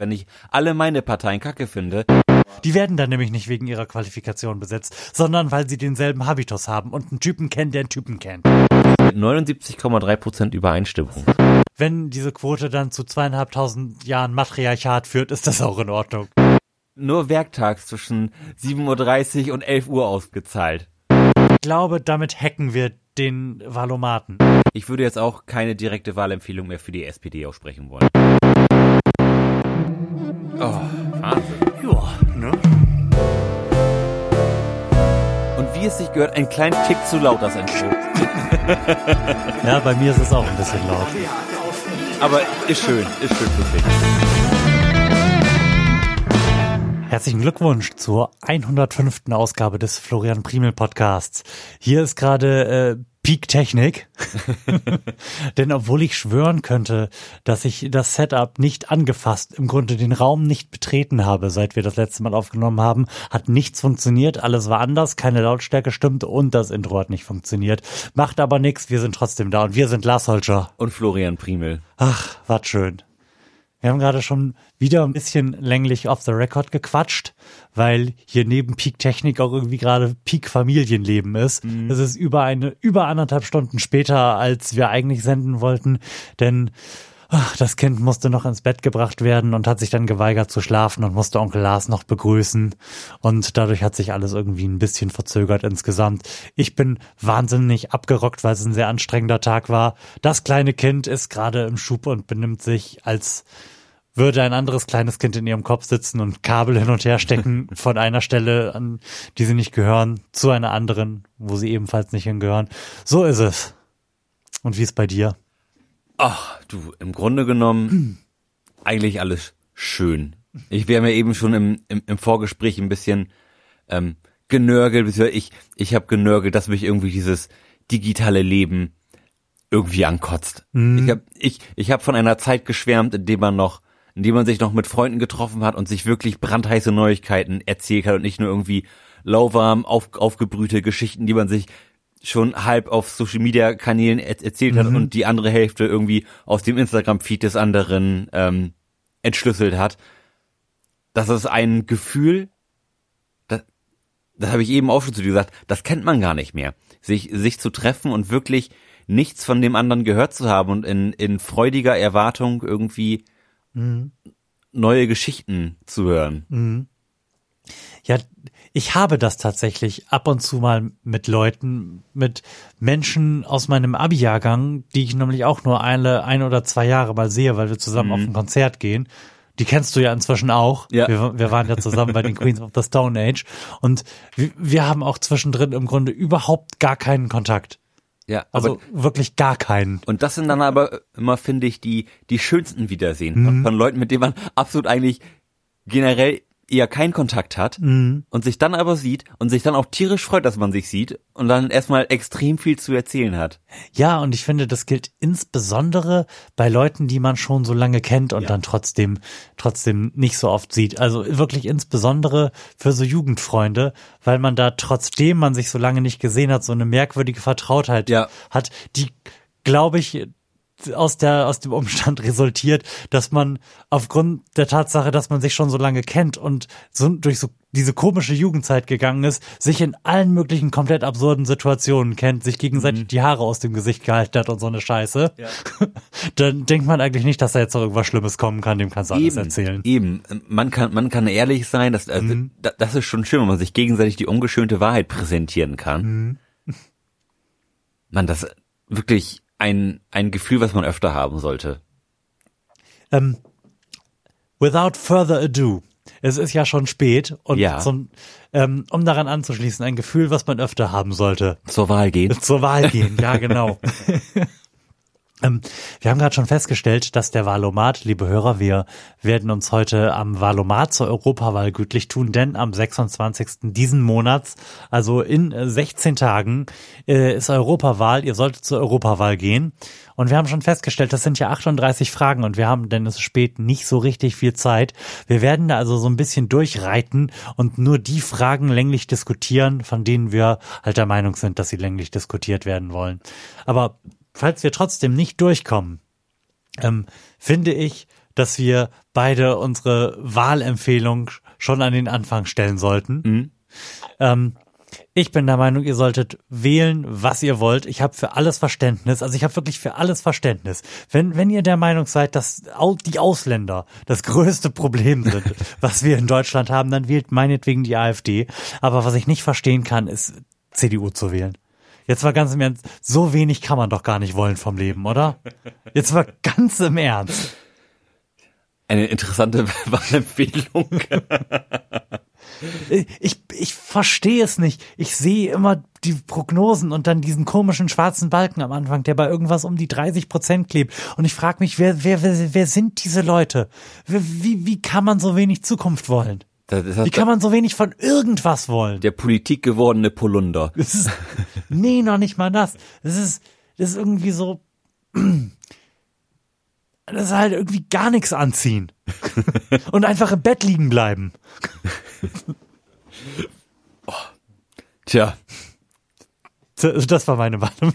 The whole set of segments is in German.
Wenn ich alle meine Parteien kacke finde, Die werden dann nämlich nicht wegen ihrer Qualifikation besetzt, sondern weil sie denselben Habitus haben und einen Typen kennen, der einen Typen kennt. mit 79,3% Übereinstimmung. Wenn diese Quote dann zu zweieinhalbtausend Jahren Matriarchat führt, ist das auch in Ordnung. Nur werktags zwischen 7.30 Uhr und 11 Uhr ausgezahlt. Ich glaube, damit hacken wir den Valomaten. Ich würde jetzt auch keine direkte Wahlempfehlung mehr für die SPD aussprechen wollen. Oh, Wahnsinn. Ja, ne? Und wie es sich gehört, ein kleinen Tick zu laut, das Intro. Ja, bei mir ist es auch ein bisschen laut. Aber ist schön, ist schön wirklich. Herzlichen Glückwunsch zur 105. Ausgabe des Florian Primel Podcasts. Hier ist gerade äh, Peak Technik. Denn obwohl ich schwören könnte, dass ich das Setup nicht angefasst, im Grunde den Raum nicht betreten habe, seit wir das letzte Mal aufgenommen haben, hat nichts funktioniert, alles war anders, keine Lautstärke stimmte und das Intro hat nicht funktioniert. Macht aber nichts, wir sind trotzdem da und wir sind Lars Holscher. Und Florian Primel. Ach, war schön. Wir haben gerade schon wieder ein bisschen länglich off the record gequatscht, weil hier neben Peak Technik auch irgendwie gerade Peak Familienleben ist. Es ist über eine, über anderthalb Stunden später, als wir eigentlich senden wollten, denn ach, das Kind musste noch ins Bett gebracht werden und hat sich dann geweigert zu schlafen und musste Onkel Lars noch begrüßen. Und dadurch hat sich alles irgendwie ein bisschen verzögert insgesamt. Ich bin wahnsinnig abgerockt, weil es ein sehr anstrengender Tag war. Das kleine Kind ist gerade im Schub und benimmt sich als würde ein anderes kleines Kind in ihrem Kopf sitzen und Kabel hin und her stecken von einer Stelle, an die sie nicht gehören, zu einer anderen, wo sie ebenfalls nicht hingehören. So ist es. Und wie ist bei dir? Ach, du, im Grunde genommen eigentlich alles schön. Ich wäre mir eben schon im, im, im Vorgespräch ein bisschen ähm, genörgelt, ich, ich habe genörgelt, dass mich irgendwie dieses digitale Leben irgendwie ankotzt. Ich habe ich, ich hab von einer Zeit geschwärmt, in dem man noch, in dem man sich noch mit Freunden getroffen hat und sich wirklich brandheiße Neuigkeiten erzählt hat und nicht nur irgendwie lauwarm auf, aufgebrühte Geschichten, die man sich schon halb auf Social Media Kanälen er erzählt hat und die andere Hälfte irgendwie aus dem Instagram Feed des anderen ähm, entschlüsselt hat. Das ist ein Gefühl, das, das habe ich eben auch schon zu dir gesagt, das kennt man gar nicht mehr. Sich, sich zu treffen und wirklich nichts von dem anderen gehört zu haben und in, in freudiger Erwartung irgendwie neue Geschichten zu hören. Ja, ich habe das tatsächlich ab und zu mal mit Leuten, mit Menschen aus meinem Abi-Jahrgang, die ich nämlich auch nur eine, ein oder zwei Jahre mal sehe, weil wir zusammen auf ein Konzert gehen. Die kennst du ja inzwischen auch. Ja. Wir, wir waren ja zusammen bei den Queens of the Stone Age. Und wir, wir haben auch zwischendrin im Grunde überhaupt gar keinen Kontakt. Ja, Also aber wirklich gar keinen. Und das sind dann aber immer, finde ich, die, die schönsten Wiedersehen von, von Leuten, mit denen man absolut eigentlich generell eher keinen Kontakt hat und sich dann aber sieht und sich dann auch tierisch freut, dass man sich sieht und dann erstmal extrem viel zu erzählen hat. Ja, und ich finde, das gilt insbesondere bei Leuten, die man schon so lange kennt und dann trotzdem, trotzdem nicht so oft sieht. Also wirklich insbesondere für so Jugendfreunde, weil man da trotzdem man sich so lange nicht gesehen hat, so eine merkwürdige Vertrautheit Ja. hat, die, glaube ich, aus der, aus dem Umstand resultiert, dass man aufgrund der Tatsache, dass man sich schon so lange kennt und so durch so diese komische Jugendzeit gegangen ist, sich in allen möglichen komplett absurden Situationen kennt, sich gegenseitig die Haare aus dem Gesicht gehalten hat und so eine Scheiße, dann denkt man eigentlich nicht, dass da jetzt noch irgendwas Schlimmes kommen kann, dem kannst du alles erzählen. Eben, man kann, man kann ehrlich sein, dass, also, da- das ist schon schön, wenn man sich gegenseitig die ungeschönte Wahrheit präsentieren kann. Man, das wirklich ein, ein Gefühl, was man öfter haben sollte. Ähm, without further ado. Es ist ja schon spät und Ja. zum, ähm, um daran anzuschließen, ein Gefühl, was man öfter haben sollte. Zur Wahl gehen. Zur Wahl gehen, ja genau. ähm, wir haben gerade schon festgestellt, dass der Wahlomat, liebe Hörer, wir werden uns heute am Wahlomat zur Europawahl gütlich tun, denn am 26. diesen Monats, also in äh, 16 Tagen, äh, ist Europawahl. Ihr solltet zur Europawahl gehen. Und wir haben schon festgestellt, das sind ja 38 Fragen und wir haben, denn es ist spät, nicht so richtig viel Zeit. Wir werden da also so ein bisschen durchreiten und nur die Fragen länglich diskutieren, von denen wir halt der Meinung sind, dass sie länglich diskutiert werden wollen. Aber falls wir trotzdem nicht durchkommen, ähm, finde ich, dass wir beide unsere Wahlempfehlung schon an den Anfang stellen sollten. Mhm. Ähm, ich bin der Meinung, ihr solltet wählen, was ihr wollt. Ich habe für alles Verständnis. Also ich habe wirklich für alles Verständnis. Wenn, wenn ihr der Meinung seid, dass die Ausländer das größte Problem sind, was wir in Deutschland haben, dann wählt meinetwegen die AfD. Aber was ich nicht verstehen kann, ist CDU zu wählen. Jetzt mal ganz im Ernst, so wenig kann man doch gar nicht wollen vom Leben, oder? Jetzt mal ganz im Ernst. Eine interessante Wahlempfehlung. Ich, ich verstehe es nicht. Ich sehe immer die Prognosen und dann diesen komischen schwarzen Balken am Anfang, der bei irgendwas um die 30 Prozent klebt. Und ich frage mich, wer, wer, wer, wer sind diese Leute? Wie, wie kann man so wenig Zukunft wollen? Das ist Wie kann man so wenig von irgendwas wollen? der Politik gewordene Polunder. Das ist, nee, noch nicht mal das. Das ist, das ist irgendwie so, das ist halt irgendwie gar nichts anziehen. Und einfach im Bett liegen bleiben. Tja, Das war meine Meinung.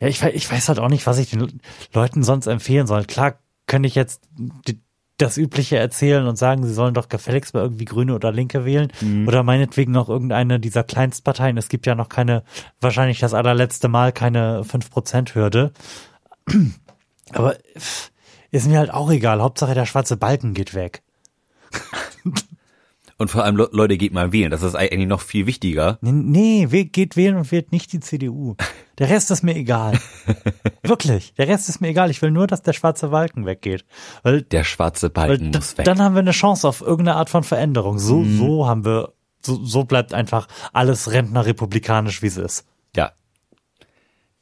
ja, ich, ich weiß halt auch nicht, was ich den Leuten sonst empfehlen soll. Klar könnte ich jetzt die, das Übliche erzählen und sagen, sie sollen doch gefälligst mal irgendwie Grüne oder Linke wählen oder meinetwegen auch irgendeine dieser Kleinstparteien. Es gibt ja noch keine, wahrscheinlich das allerletzte Mal keine 5%-Hürde. Aber ist mir halt auch egal. Hauptsache der schwarze Balken geht weg. und vor allem Le Leute geht mal wählen. Das ist eigentlich noch viel wichtiger. Nee, nee, geht wählen und wählt nicht die CDU. Der Rest ist mir egal. Wirklich, der Rest ist mir egal. Ich will nur, dass der schwarze Balken weggeht. Weil, Der schwarze Balken muss weg. dann haben wir eine Chance auf irgendeine Art von Veränderung. So, so haben wir, so, so bleibt einfach alles rentnerrepublikanisch, wie es ist. Ja.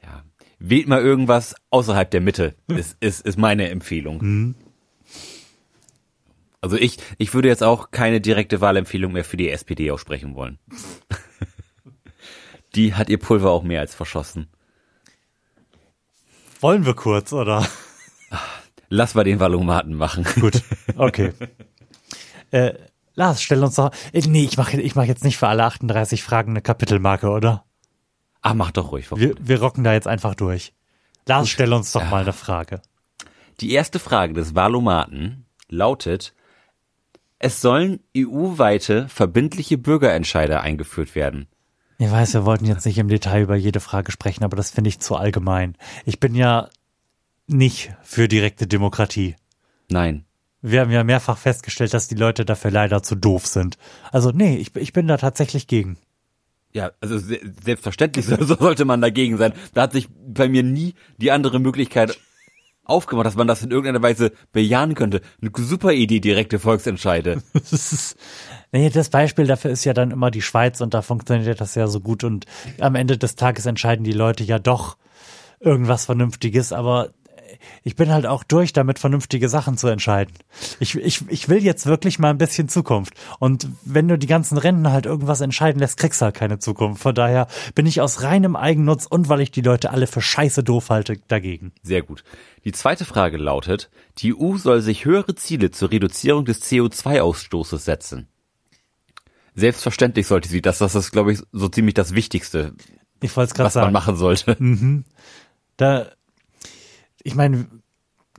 Ja. Wählt mal irgendwas außerhalb der Mitte, ist, ist, ist meine Empfehlung. Also ich, ich würde jetzt auch keine direkte Wahlempfehlung mehr für die SPD aussprechen wollen. Die hat ihr Pulver auch mehr als verschossen. Wollen wir kurz, oder? Lass mal den Valomaten machen. Gut, okay. äh, Lars, stell uns doch, äh, nee, ich mache ich mach jetzt nicht für alle 38 Fragen eine Kapitelmarke, oder? Ah, mach doch ruhig. Wir, wir rocken da jetzt einfach durch. Lars, stell uns doch mal eine Frage. Die erste Frage des Valomaten lautet, es sollen EU-weite verbindliche Bürgerentscheide eingeführt werden. Ich weiß, wir wollten jetzt nicht im Detail über jede Frage sprechen, aber das finde ich zu allgemein. Ich bin ja nicht für direkte Demokratie. Nein. Wir haben ja mehrfach festgestellt, dass die Leute dafür leider zu doof sind. Also nee, ich, ich bin da tatsächlich gegen. Ja, also se selbstverständlich so sollte man dagegen sein. Da hat sich bei mir nie die andere Möglichkeit aufgemacht, dass man das in irgendeiner Weise bejahen könnte. Eine super Idee, direkte Volksentscheide. Nee, das Beispiel dafür ist ja dann immer die Schweiz und da funktioniert das ja so gut und am Ende des Tages entscheiden die Leute ja doch irgendwas Vernünftiges, aber ich bin halt auch durch, damit vernünftige Sachen zu entscheiden. Ich, ich, ich will jetzt wirklich mal ein bisschen Zukunft. Und wenn du die ganzen Renten halt irgendwas entscheiden lässt, kriegst du halt keine Zukunft. Von daher bin ich aus reinem Eigennutz und weil ich die Leute alle für scheiße doof halte, dagegen. Sehr gut. Die zweite Frage lautet, die EU soll sich höhere Ziele zur Reduzierung des CO2-Ausstoßes setzen. Selbstverständlich sollte sie das. Das ist, glaube ich, so ziemlich das Wichtigste, Ich was man sagen. machen sollte. Da, ich meine,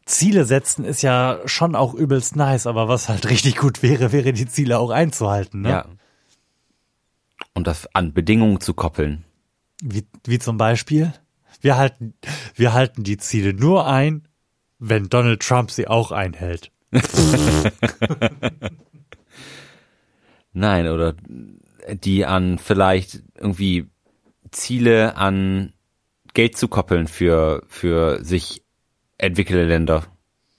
Ziele setzen ist ja schon auch übelst nice, aber was halt richtig gut wäre, wäre die Ziele auch einzuhalten, ne? Ja. Und das an Bedingungen zu koppeln. Wie, wie zum Beispiel, wir halten, wir halten die Ziele nur ein, wenn Donald Trump sie auch einhält. Nein, oder die an vielleicht irgendwie Ziele an Geld zu koppeln für, für sich entwickelte Länder.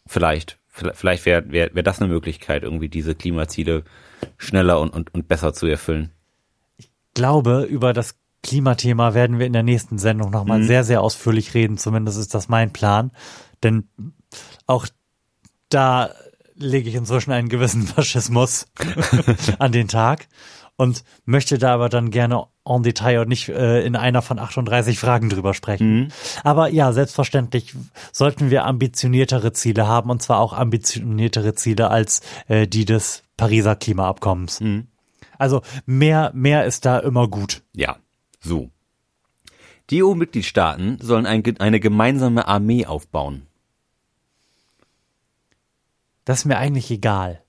Vielleicht. Vielleicht wäre wär, wär das eine Möglichkeit, irgendwie diese Klimaziele schneller und, und, und besser zu erfüllen. glaube, über das Klimathema werden wir in der nächsten Sendung nochmal sehr, sehr ausführlich reden. Zumindest ist das mein Plan. Denn auch da lege ich inzwischen einen gewissen Faschismus an den Tag und möchte da aber dann gerne en Detail und nicht äh, in einer von 38 Fragen drüber sprechen. Aber ja, selbstverständlich sollten wir ambitioniertere Ziele haben und zwar auch ambitioniertere Ziele als äh, die des Pariser Klimaabkommens. Also mehr, mehr ist da immer gut. Ja, so. Die EU-Mitgliedstaaten sollen ein, eine gemeinsame Armee aufbauen. Das ist mir eigentlich egal.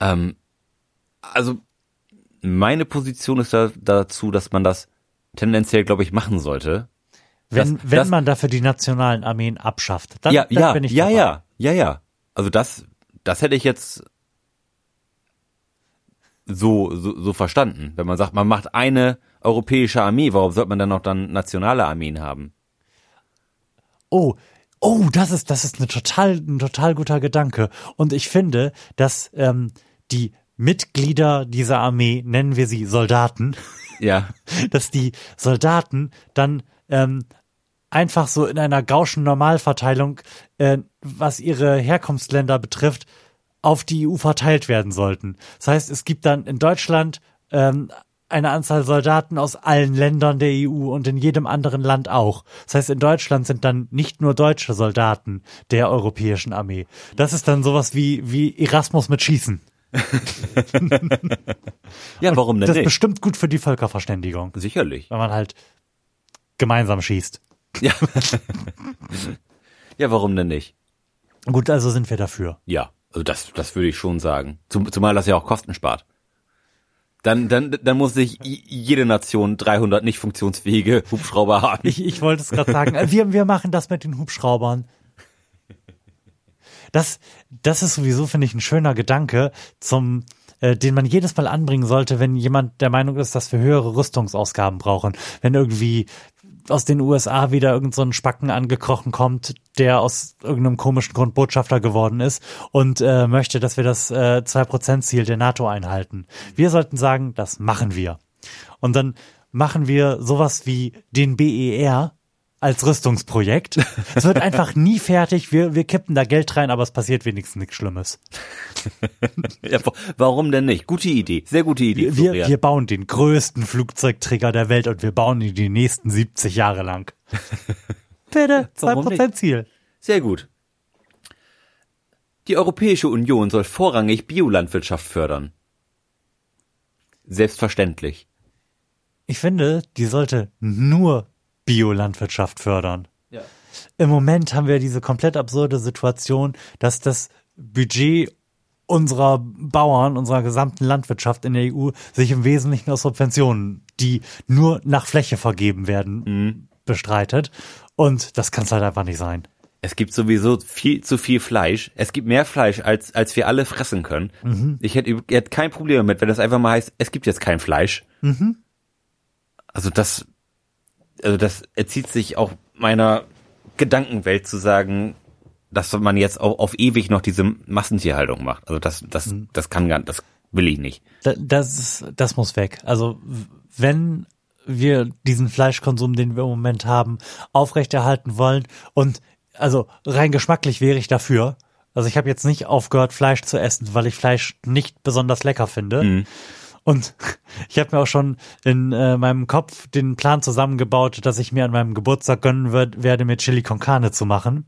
Ähm, also meine Position ist da, dazu, dass man das tendenziell, glaube ich, machen sollte. Wenn, Das- wenn das- man dafür die nationalen Armeen abschafft, dann, ja, dann ja, bin ich ja, dabei. ja, ja, ja. Also das, das hätte ich jetzt so, so, so verstanden. Wenn man sagt, man macht eine europäische Armee, warum sollte man dann noch dann nationale Armeen haben? Oh, oh, das ist, das ist eine total, ein total guter Gedanke. Und ich finde, dass ähm, die Mitglieder dieser Armee, nennen wir sie Soldaten, Ja, dass die Soldaten dann ähm, einfach so in einer gauschen Normalverteilung, äh, was ihre Herkunftsländer betrifft, auf die EU verteilt werden sollten. Das heißt, es gibt dann in Deutschland ähm, eine Anzahl Soldaten aus allen Ländern der EU und in jedem anderen Land auch. Das heißt, in Deutschland sind dann nicht nur deutsche Soldaten der europäischen Armee. Das ist dann sowas wie, wie Erasmus mit Schießen. ja, warum denn Das ist bestimmt gut für die Völkerverständigung, Sicherlich. wenn man halt gemeinsam schießt. Ja. ja, warum denn nicht? Gut, also sind wir dafür. Ja, also das, das würde ich schon sagen. Zum, zumal das ja auch Kosten spart. Dann, dann, dann muss sich jede Nation 300 nicht funktionsfähige Hubschrauber haben. Ich, ich wollte es gerade sagen. Wir, wir machen das mit den Hubschraubern. Das, das ist sowieso, finde ich, ein schöner Gedanke, zum, äh, den man jedes Mal anbringen sollte, wenn jemand der Meinung ist, dass wir höhere Rüstungsausgaben brauchen. Wenn irgendwie aus den USA wieder irgend so Spacken angekrochen kommt, der aus irgendeinem komischen Grund Botschafter geworden ist und äh, möchte, dass wir das äh, 2%-Ziel der NATO einhalten. Wir sollten sagen, das machen wir. Und dann machen wir sowas wie den BER als Rüstungsprojekt. Es wird einfach nie fertig. Wir, wir kippen da Geld rein, aber es passiert wenigstens nichts Schlimmes. Ja, wa- warum denn nicht? Gute Idee, sehr gute Idee. Wir, Florian. wir bauen den größten Flugzeugträger der Welt und wir bauen ihn die nächsten 70 Jahre lang. Bitte, Warum nicht? 2% Ziel. Sehr gut. Die Europäische Union soll vorrangig Biolandwirtschaft fördern. Selbstverständlich. Ich finde, die sollte nur Biolandwirtschaft fördern. Ja. Im Moment haben wir diese komplett absurde Situation, dass das Budget unserer Bauern, unserer gesamten Landwirtschaft in der EU sich im Wesentlichen aus Subventionen, die nur nach Fläche vergeben werden, bestreitet. Und das kann es halt einfach nicht sein. Es gibt sowieso viel zu viel Fleisch. Es gibt mehr Fleisch, als, als wir alle fressen können. Ich hätte, hätte kein Problem damit, wenn das einfach mal heißt, es gibt jetzt kein Fleisch. Also das, also das erzieht sich auch meiner Gedankenwelt zu sagen, dass man jetzt auch auf ewig noch diese Massentierhaltung macht. Also das, das, das kann gar, das will ich nicht. Da- Das, ist- das muss weg. Also wenn wir diesen Fleischkonsum, den wir im Moment haben, aufrechterhalten wollen und also rein geschmacklich wäre ich dafür. Also ich habe jetzt nicht aufgehört, Fleisch zu essen, weil ich Fleisch nicht besonders lecker finde. Und ich habe mir auch schon in äh, meinem Kopf den Plan zusammengebaut, dass ich mir an meinem Geburtstag gönnen werd, werde, mir Chili con Carne zu machen.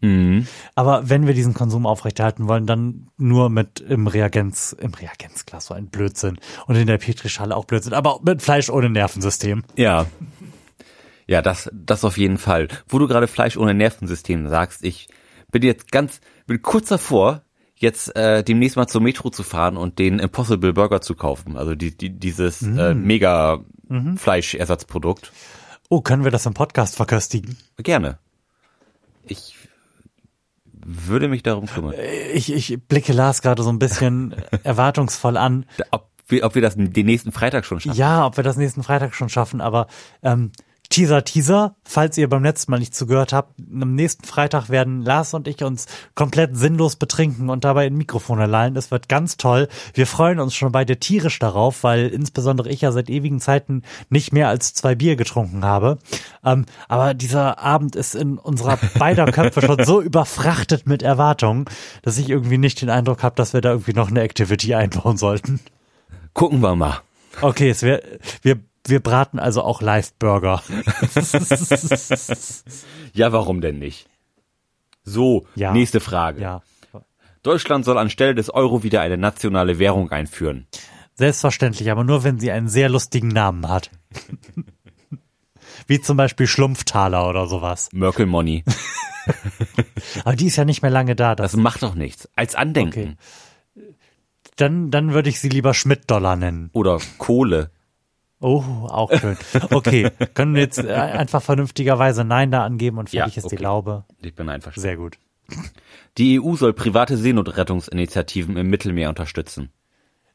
Aber wenn wir diesen Konsum aufrechterhalten wollen, dann nur mit im Reagenz, im Reagenzglas, so ein Blödsinn. Und in der Petrischale auch Blödsinn, aber mit Fleisch ohne Nervensystem. Ja. Ja, das, das auf jeden Fall. Wo du gerade Fleisch ohne Nervensystem sagst, ich bin jetzt ganz, bin kurz davor, jetzt äh, demnächst mal zur Metro zu fahren und den Impossible Burger zu kaufen. Also die, die, dieses äh, mega Fleischersatzprodukt. Oh, können wir das im Podcast verköstigen? Gerne. Ich würde mich darum kümmern. Ich, ich blicke Lars gerade so ein bisschen erwartungsvoll an. Ob wir, ob wir das den nächsten Freitag schon schaffen. Ja, ob wir das nächsten Freitag schon schaffen, aber ähm, Teaser, Teaser, falls ihr beim letzten Mal nicht zugehört habt, am nächsten Freitag werden Lars und ich uns komplett sinnlos betrinken und dabei in Mikrofone lallen. Es wird ganz toll. Wir freuen uns schon beide tierisch darauf, weil insbesondere ich ja seit ewigen Zeiten nicht mehr als zwei Bier getrunken habe. Ähm, aber dieser Abend ist in unserer beider Köpfe schon so überfrachtet mit Erwartungen, dass ich irgendwie nicht den Eindruck habe, dass wir da irgendwie noch eine Activity einbauen sollten. Gucken wir mal. Okay, es wär, wir, wir braten also auch Live-Burger. Ja, warum denn nicht? So, Ja. nächste Frage. ja, Deutschland soll anstelle des Euro wieder eine nationale Währung einführen. selbstverständlich, aber nur wenn sie einen sehr lustigen Namen hat. Wie zum Beispiel Schlumpftaler oder sowas. Merkel Money. Aber die ist ja nicht mehr lange da. Das, Das macht doch nichts. Als Andenken. dann, dann würde ich sie lieber Schmidt-Dollar nennen. Oder Kohle. Oh, auch schön. Okay, können wir jetzt äh, einfach vernünftigerweise Nein da angeben und fertig Ja, ist die. Laube. Ich bin einverstanden. Sehr gut. Die EU soll private Seenotrettungsinitiativen im Mittelmeer unterstützen.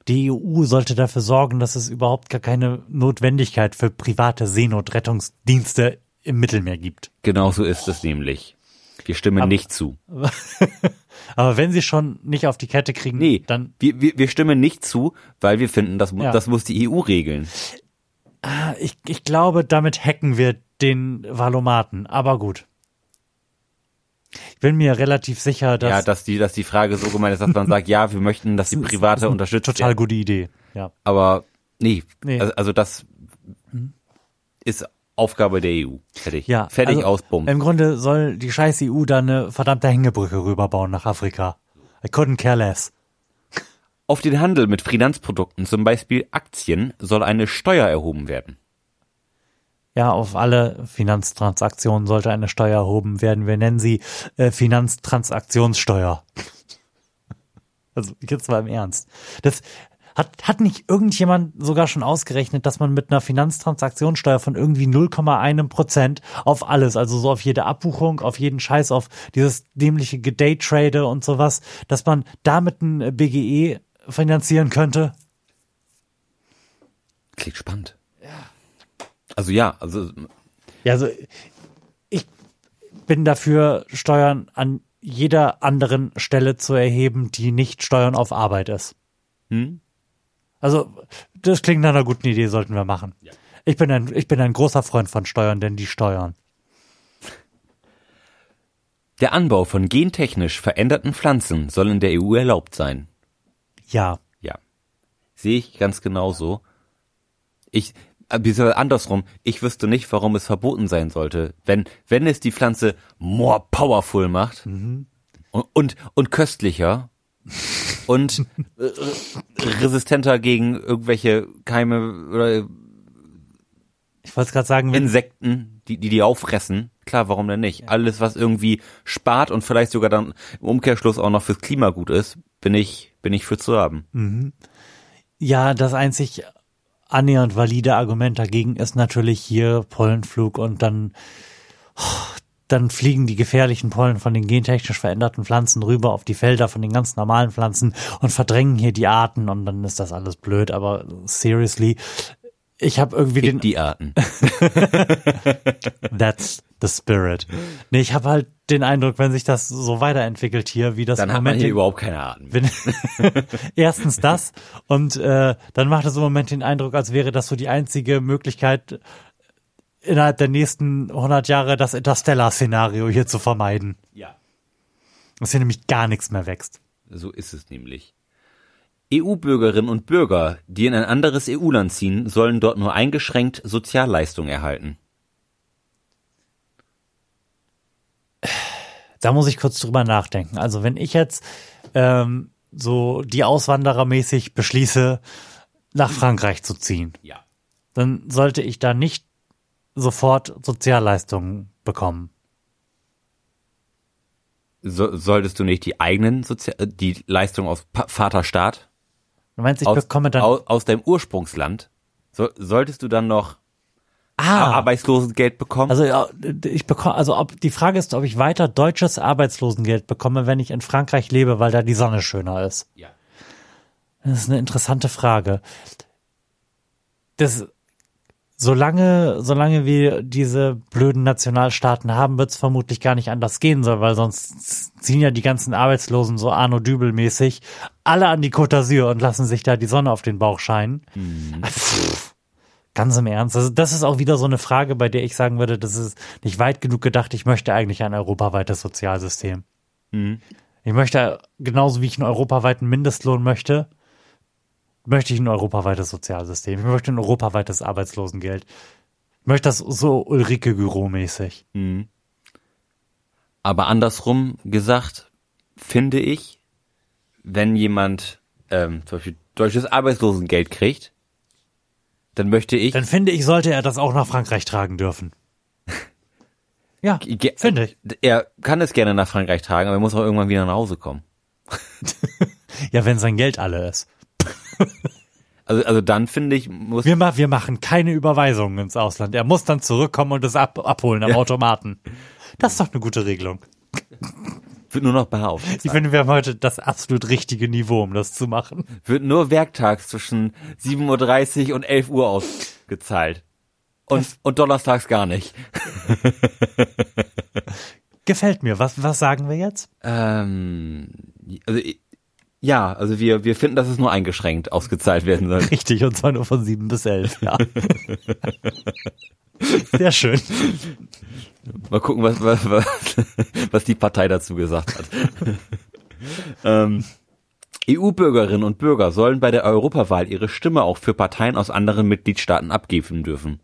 Die EU sollte dafür sorgen, dass es überhaupt gar keine Notwendigkeit für private Seenotrettungsdienste im Mittelmeer gibt. Genau so ist es nämlich. Wir stimmen nicht zu. Aber wenn sie schon nicht auf die Kette kriegen, Nee, dann wir, wir, wir stimmen nicht zu, weil wir finden, das, Ja. das muss die EU regeln. Ah, ich, ich glaube, damit hacken wir den Valomaten. Aber gut. Ich bin mir relativ sicher, dass ja, dass die, dass die Frage so gemeint ist, dass man sagt, ja, wir möchten, dass die private unterstützt total werden. gute Idee. Ja. Aber nee, Nee. Also, also das ist Aufgabe der EU. Fertig. Ja, Fertig also, aus, bumm. Im Grunde soll die scheiß EU da eine verdammte Hängebrücke rüberbauen nach Afrika. I couldn't care less. Auf den Handel mit Finanzprodukten, zum Beispiel Aktien, soll eine Steuer erhoben werden. Ja, auf alle Finanztransaktionen sollte eine Steuer erhoben werden. Wir nennen sie äh, Finanztransaktionssteuer. Also jetzt mal im Ernst. Das hat, hat nicht irgendjemand sogar schon ausgerechnet, dass man mit einer Finanztransaktionssteuer von irgendwie 0,1 Prozent auf alles, also so auf jede Abbuchung, auf jeden Scheiß, auf dieses dämliche Gedaytrade und sowas, dass man damit ein BGE finanzieren könnte? Klingt spannend. Also ja, also Ja, also ich bin dafür, Steuern an jeder anderen Stelle zu erheben, die nicht Steuern auf Arbeit ist. Hm? Also, das klingt nach einer guten Idee, sollten wir machen. Ich bin ein, ich bin ein großer Freund von Steuern, denn die steuern. der Anbau von gentechnisch veränderten Pflanzen soll in der EU erlaubt sein. Ja. Ja. Sehe ich ganz genauso. Ich, äh, beziehungsweise andersrum, ich wüsste nicht, warum es verboten sein sollte. Wenn, wenn es die Pflanze more powerful macht und, und, und köstlicher und äh, resistenter gegen irgendwelche Keime oder Ich wollte gerade sagen, Insekten, die, die die auffressen. Klar, warum denn nicht? Alles, was irgendwie spart und vielleicht sogar dann im Umkehrschluss auch noch fürs Klima gut ist, bin ich, bin ich für zu haben. ja, das einzig annähernd valide Argument dagegen ist natürlich hier Pollenflug und dann, dann fliegen die gefährlichen Pollen von den gentechnisch veränderten Pflanzen rüber auf die Felder von den ganz normalen Pflanzen und verdrängen hier die Arten und dann ist das alles blöd. Aber seriously, ich habe irgendwie den Die Arten. That's the spirit. Nee, ich habe halt den Eindruck, wenn sich das so weiterentwickelt hier, wie das Dann im hat man Moment hier den- überhaupt keine Arten. wenn, erstens das und äh, dann macht es im Moment den Eindruck, als wäre das so die einzige Möglichkeit innerhalb der nächsten 100 Jahre das Interstellar-Szenario hier zu vermeiden. Ja. Dass hier nämlich gar nichts mehr wächst. So ist es nämlich. EU-Bürgerinnen und Bürger, die in ein anderes EU-Land ziehen, sollen dort nur eingeschränkt Sozialleistungen erhalten. Da muss ich kurz drüber nachdenken. Also wenn ich jetzt ähm, so die Auswanderermäßig beschließe, nach Frankreich zu ziehen, Ja. dann sollte ich da nicht sofort Sozialleistungen bekommen. So, solltest du nicht die eigenen Sozi äh, die Leistung aus pa Vaterstaat Du meinst, ich aus, bekomme dann aus, aus deinem Ursprungsland, so, solltest du dann noch ah, Arbeitslosengeld bekommen? Also ich bekomme, also ob die Frage ist, ob ich weiter deutsches Arbeitslosengeld bekomme, wenn ich in Frankreich lebe, weil da die Sonne schöner ist. ja. Das ist eine interessante Frage. Das, solange, solange wir diese blöden Nationalstaaten haben, wird es vermutlich gar nicht anders gehen soll, weil sonst ziehen ja die ganzen Arbeitslosen so Arno Dübel mäßig alle an die Côte d'Azur und lassen sich da die Sonne auf den Bauch scheinen. Ah, pff, Ganz im Ernst. Also das ist auch wieder so eine Frage, bei der ich sagen würde, das ist nicht weit genug gedacht. Ich möchte eigentlich ein europaweites Sozialsystem. Ich möchte, genauso wie ich einen europaweiten Mindestlohn möchte, möchte ich ein europaweites Sozialsystem. Ich möchte ein europaweites Arbeitslosengeld. Ich möchte das so Ulrike Güro-mäßig. Aber andersrum gesagt, finde ich, wenn jemand ähm, zum Beispiel deutsches Arbeitslosengeld kriegt, dann möchte ich. Dann finde ich, sollte er das auch nach Frankreich tragen dürfen. Ja, finde ich. Er kann es gerne nach Frankreich tragen, aber er muss auch irgendwann wieder nach Hause kommen. Ja, wenn sein Geld alle ist. Also, also dann finde ich, muss, Wir, ma wir machen keine Überweisungen ins Ausland. Er muss dann zurückkommen und es ab abholen am Automaten. Das ist doch eine gute Regelung. Wird nur noch bar Ich finde, wir haben heute das absolut richtige Niveau, um das zu machen. Wird nur werktags zwischen 7.30 Uhr und 11 Uhr ausgezahlt. Und, und donnerstags gar nicht. Gefällt mir. Was, was sagen wir jetzt? Ähm, also, ja, also wir, wir finden, dass es nur eingeschränkt ausgezahlt werden soll. Richtig, und zwar nur von sieben bis elf, ja. Sehr schön. Mal gucken, was, was, was, die Partei dazu gesagt hat. ähm, EU-Bürgerinnen und Bürger sollen bei der Europawahl ihre Stimme auch für Parteien aus anderen Mitgliedstaaten abgeben dürfen.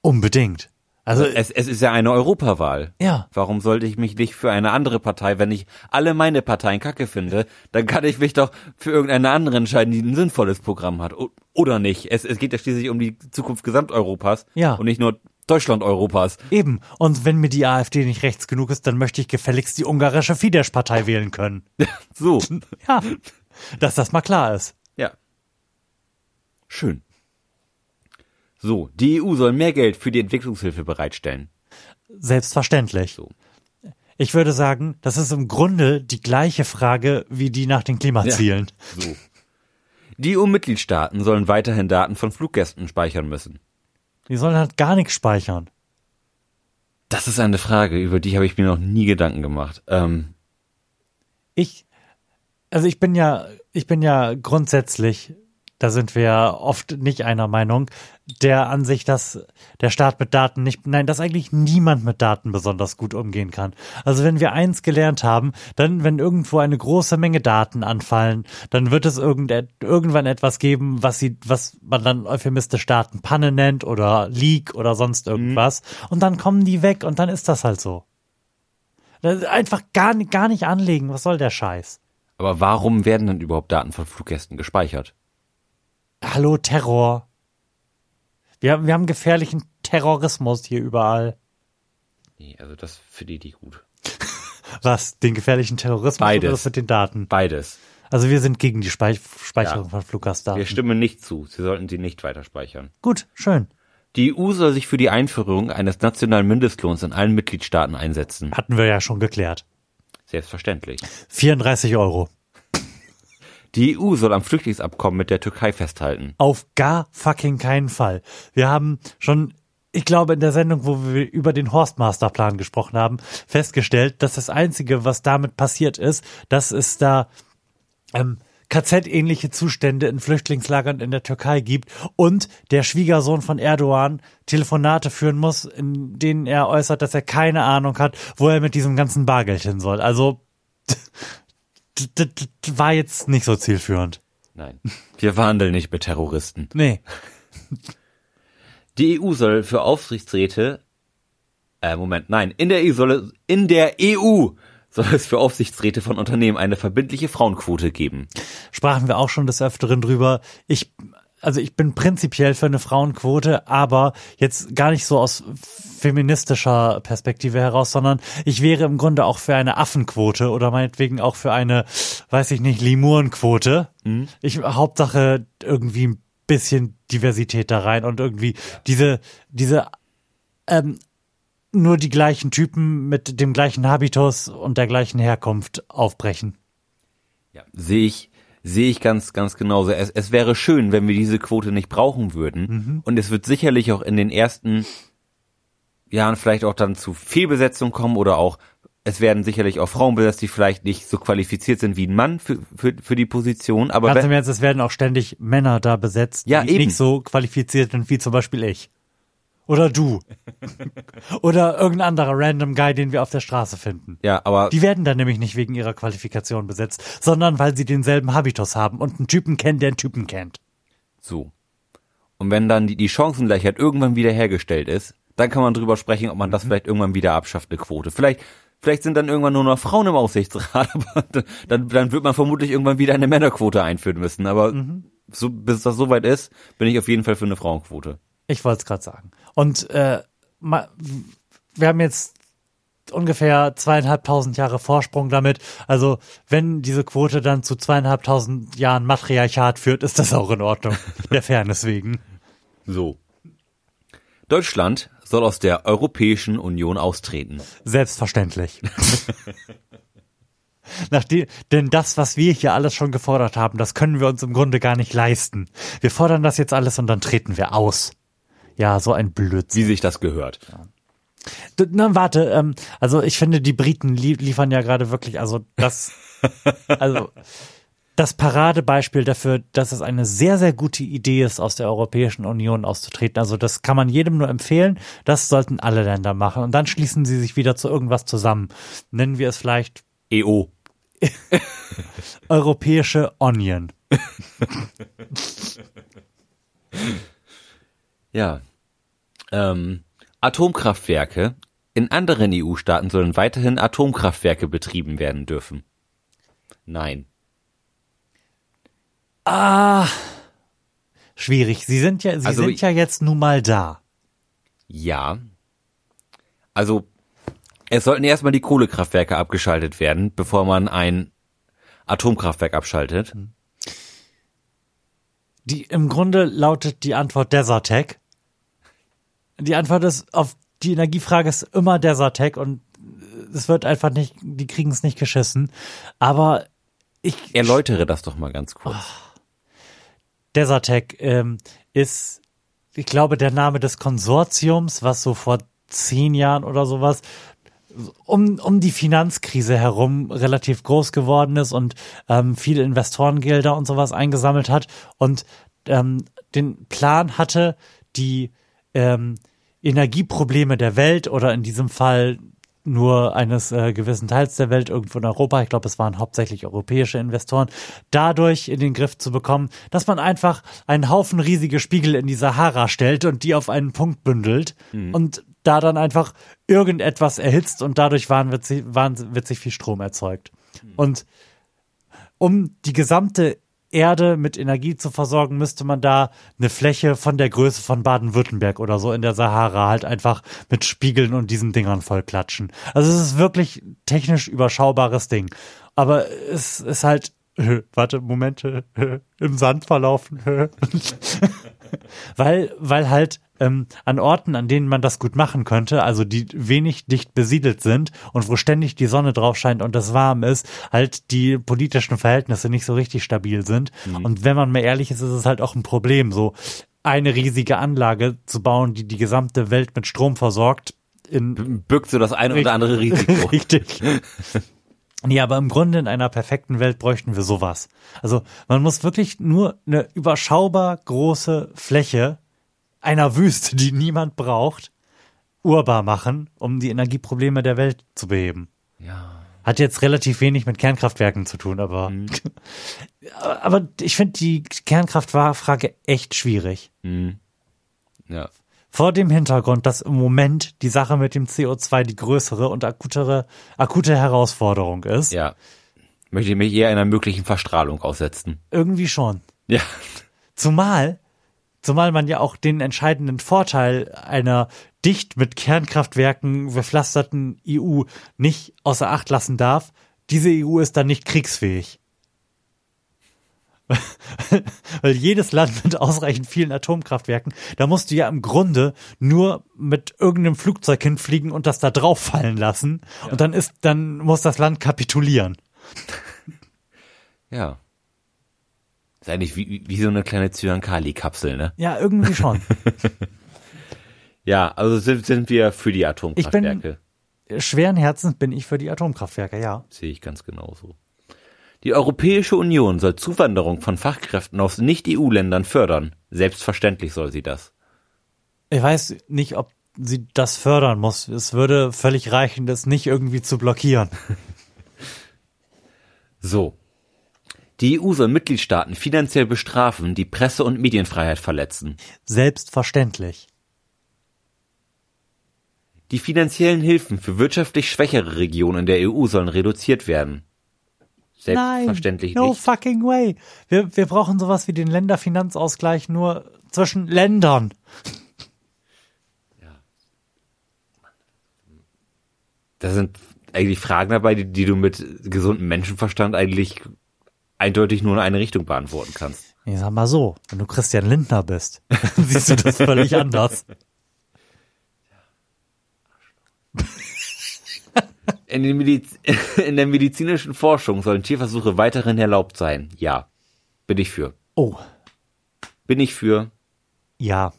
Unbedingt. Also, Es, es ist ja eine Europawahl. ja. Warum sollte ich mich nicht für eine andere Partei, wenn ich alle meine Parteien kacke finde, dann kann ich mich doch für irgendeine andere entscheiden, die ein sinnvolles Programm hat. O- Oder nicht. Es, es geht ja schließlich um die Zukunft Gesamteuropas Ja. und nicht nur Deutschland-Europas. Eben. Und wenn mir die AfD nicht rechts genug ist, dann möchte ich gefälligst die ungarische Fidesz-Partei wählen können. So. Ja. Dass das mal klar ist. Ja. Schön. So, die EU soll mehr Geld für die Entwicklungshilfe bereitstellen. Selbstverständlich. So. Ich würde sagen, das ist im Grunde die gleiche Frage wie die nach den Klimazielen. So. Die EU-Mitgliedstaaten sollen weiterhin Daten von Fluggästen speichern müssen. Die sollen halt gar nichts speichern. Das ist eine Frage, über die habe ich mir noch nie Gedanken gemacht. Ähm, Ich, also ich bin ja, ich bin ja grundsätzlich, da sind wir oft nicht einer Meinung, der Ansicht, dass der Staat mit Daten nicht, nein, dass eigentlich niemand mit Daten besonders gut umgehen kann. Also wenn wir eins gelernt haben, dann, wenn irgendwo eine große Menge Daten anfallen, dann wird es irgend, irgendwann etwas geben, was sie, was man dann euphemistisch Datenpanne nennt oder Leak oder sonst irgendwas. Und dann kommen die weg und dann ist das halt so. Einfach gar, nicht- gar nicht anlegen. Was soll der Scheiß? aber warum werden denn überhaupt Daten von Fluggästen gespeichert? Hallo, Terror. Wir, haben- wir haben gefährlichen Terrorismus hier überall. Nee, also das finde ich nicht gut. Was? Den gefährlichen Terrorismus Beides. oder das mit den Daten? Beides. Also wir sind gegen die Speich Speicherung Ja. von Fluggastdaten. Wir stimmen nicht zu. Sie sollten sie nicht weiter speichern. Gut, schön. Die EU soll sich für die Einführung eines nationalen Mindestlohns in allen Mitgliedstaaten einsetzen. Hatten wir ja schon geklärt. Selbstverständlich. 34 Euro. Die EU soll am Flüchtlingsabkommen mit der Türkei festhalten. Auf gar fucking keinen Fall. Wir haben schon, ich glaube, in der Sendung, wo wir über den Horstmasterplan gesprochen haben, festgestellt, dass das Einzige, was damit passiert ist, dass es da ähm, KZ-ähnliche Zustände in Flüchtlingslagern in der Türkei gibt und der Schwiegersohn von Erdogan Telefonate führen muss, in denen er äußert, dass er keine Ahnung hat, wo er mit diesem ganzen Bargeld hin soll. Also war jetzt nicht so zielführend. Nein. Wir verhandeln nicht mit Terroristen. Nee. Die EU soll für Aufsichtsräte, äh, Moment, nein, in der EU soll, in der EU soll es für Aufsichtsräte von Unternehmen eine verbindliche Frauenquote geben. sprachen wir auch schon des Öfteren drüber. Ich, also ich bin prinzipiell für eine Frauenquote, aber jetzt gar nicht so aus feministischer Perspektive heraus, sondern ich wäre im Grunde auch für eine Affenquote oder meinetwegen auch für eine, weiß ich nicht, Limurenquote. Ich, Hauptsache irgendwie ein bisschen Diversität da rein und irgendwie diese, diese, ähm, nur die gleichen Typen mit dem gleichen Habitus und der gleichen Herkunft aufbrechen. Ja. Sehe ich, sehe ich ganz, ganz genauso. Es, es wäre schön, wenn wir diese Quote nicht brauchen würden. Und es wird sicherlich auch in den ersten Jahren vielleicht auch dann zu Fehlbesetzung kommen oder auch, es werden sicherlich auch Frauen besetzt, die vielleicht nicht so qualifiziert sind wie ein Mann für, für, für die Position. Aber Ganz im Ernst, es werden auch ständig Männer da besetzt, Ja, die eben. nicht so qualifiziert sind wie zum Beispiel ich. Oder du. Oder irgendein anderer random Guy, den wir auf der Straße finden. ja, aber Die werden dann nämlich nicht wegen ihrer Qualifikation besetzt, sondern weil sie denselben Habitus haben und einen Typen kennen, der einen Typen kennt. So. Und wenn dann die, die Chancengleichheit irgendwann wieder hergestellt ist, dann kann man drüber sprechen, ob man das vielleicht irgendwann wieder abschafft, eine Quote. Vielleicht, vielleicht sind dann irgendwann nur noch Frauen im Aufsichtsrat, aber dann, dann wird man vermutlich irgendwann wieder eine Männerquote einführen müssen. Aber so, bis das soweit ist, bin ich auf jeden Fall für eine Frauenquote. Ich wollte es gerade sagen. Und äh, ma, wir haben jetzt ungefähr zweieinhalbtausend Jahre Vorsprung damit. Also wenn diese Quote dann zu zweieinhalbtausend Jahren Matriarchat führt, ist das auch in Ordnung. Der Fairness wegen. So. Deutschland soll aus der Europäischen Union austreten. Selbstverständlich. Nachdem, denn das, was wir hier alles schon gefordert haben, das können wir uns im Grunde gar nicht leisten. Wir fordern das jetzt alles und dann treten wir aus. Ja, so ein Blödsinn. Wie sich das gehört. D- Na, warte, ähm, also ich finde, die Briten lie liefern ja gerade wirklich, also das, also das Paradebeispiel dafür, dass es eine sehr, sehr gute Idee ist, aus der Europäischen Union auszutreten. Also das kann man jedem nur empfehlen. Das sollten alle Länder machen. Und dann schließen sie sich wieder zu irgendwas zusammen. Nennen wir es vielleicht EO. europäische Onion. Ja. Ähm, Atomkraftwerke. In anderen EU-Staaten sollen weiterhin Atomkraftwerke betrieben werden dürfen. Nein. Ah, schwierig. Sie sind ja, sie Also sind ja jetzt nun mal da. Ja. Also, es sollten erstmal die Kohlekraftwerke abgeschaltet werden, bevor man ein Atomkraftwerk abschaltet. Die, im Grunde lautet die Antwort Desertec. Die Antwort ist auf die Energiefrage ist immer Desertec und es wird einfach nicht, die kriegen es nicht geschissen. Aber ich, Erläutere das doch mal ganz kurz. Desertec ähm, ist, ich glaube, der Name des Konsortiums, was so vor zehn Jahren oder sowas um, um die Finanzkrise herum relativ groß geworden ist und ähm, viele Investorengelder und sowas eingesammelt hat und ähm, den Plan hatte, die ähm, Energieprobleme der Welt oder in diesem Fall nur eines äh, gewissen Teils der Welt irgendwo in Europa, ich glaube, es waren hauptsächlich europäische Investoren, dadurch in den Griff zu bekommen, dass man einfach einen Haufen riesige Spiegel in die Sahara stellt und die auf einen Punkt bündelt und da dann einfach irgendetwas erhitzt und dadurch wahnwitzig, wahnwitzig viel Strom erzeugt. Und um die gesamte Erde mit Energie zu versorgen, müsste man da eine Fläche von der Größe von Baden-Württemberg oder so in der Sahara halt einfach mit Spiegeln und diesen Dingern vollklatschen. Also es ist wirklich technisch überschaubares Ding. Aber es ist halt, warte, Momente, im Sand verlaufen. weil, weil halt ähm, an Orten, an denen man das gut machen könnte, also die wenig dicht besiedelt sind und wo ständig die Sonne drauf scheint und es warm ist, halt die politischen Verhältnisse nicht so richtig stabil sind. Und wenn man mal ehrlich ist, ist es halt auch ein Problem, so eine riesige Anlage zu bauen, die die gesamte Welt mit Strom versorgt. In Birgt so das eine oder andere Risiko. Richtig. Nee, aber im Grunde in einer perfekten Welt bräuchten wir sowas. Also man muss wirklich nur eine überschaubar große Fläche einer Wüste, die niemand braucht, urbar machen, um die Energieprobleme der Welt zu beheben. Ja. Hat jetzt relativ wenig mit Kernkraftwerken zu tun, aber, aber, aber ich finde die Kernkraftfrage echt schwierig. Ja. Vor dem Hintergrund, dass im Moment die Sache mit dem CO2 die größere und akutere, akute Herausforderung ist. Ja. Möchte ich mich eher einer möglichen Verstrahlung aussetzen. Irgendwie schon. Ja. Zumal, zumal man ja auch den entscheidenden Vorteil einer dicht mit Kernkraftwerken bepflasterten EU nicht außer Acht lassen darf. Diese EU ist dann nicht kriegsfähig. Weil jedes Land mit ausreichend vielen Atomkraftwerken, da musst du ja im Grunde nur mit irgendeinem Flugzeug hinfliegen und das da drauf fallen lassen. Und dann ist, dann muss das Land kapitulieren. Ja. Ist eigentlich wie, wie so eine kleine Zyankali-Kapsel, ne? Ja, irgendwie schon. Ja, also sind, sind wir für die Atomkraftwerke. Schweren Herzens bin ich für die Atomkraftwerke, ja. Sehe ich ganz genauso. Die Europäische Union soll Zuwanderung von Fachkräften aus Nicht-EU-Ländern fördern. Selbstverständlich soll sie das. Ich weiß nicht, ob sie das fördern muss. Es würde völlig reichen, das nicht irgendwie zu blockieren. So. Die EU soll Mitgliedstaaten finanziell bestrafen, die Presse- und Medienfreiheit verletzen. Selbstverständlich. Die finanziellen Hilfen für wirtschaftlich schwächere Regionen der EU sollen reduziert werden. Selbstverständlich Nein, no nicht. fucking way. Wir, wir brauchen sowas wie den Länderfinanzausgleich nur zwischen Ländern. Da sind eigentlich Fragen dabei, die, die du mit gesundem Menschenverstand eigentlich eindeutig nur in eine Richtung beantworten kannst. Ich sag mal so, wenn du Christian Lindner bist, siehst du das völlig anders. In, Mediz in der medizinischen Forschung sollen Tierversuche weiterhin erlaubt sein. Ja. Bin ich für. Oh, Bin ich für. ja.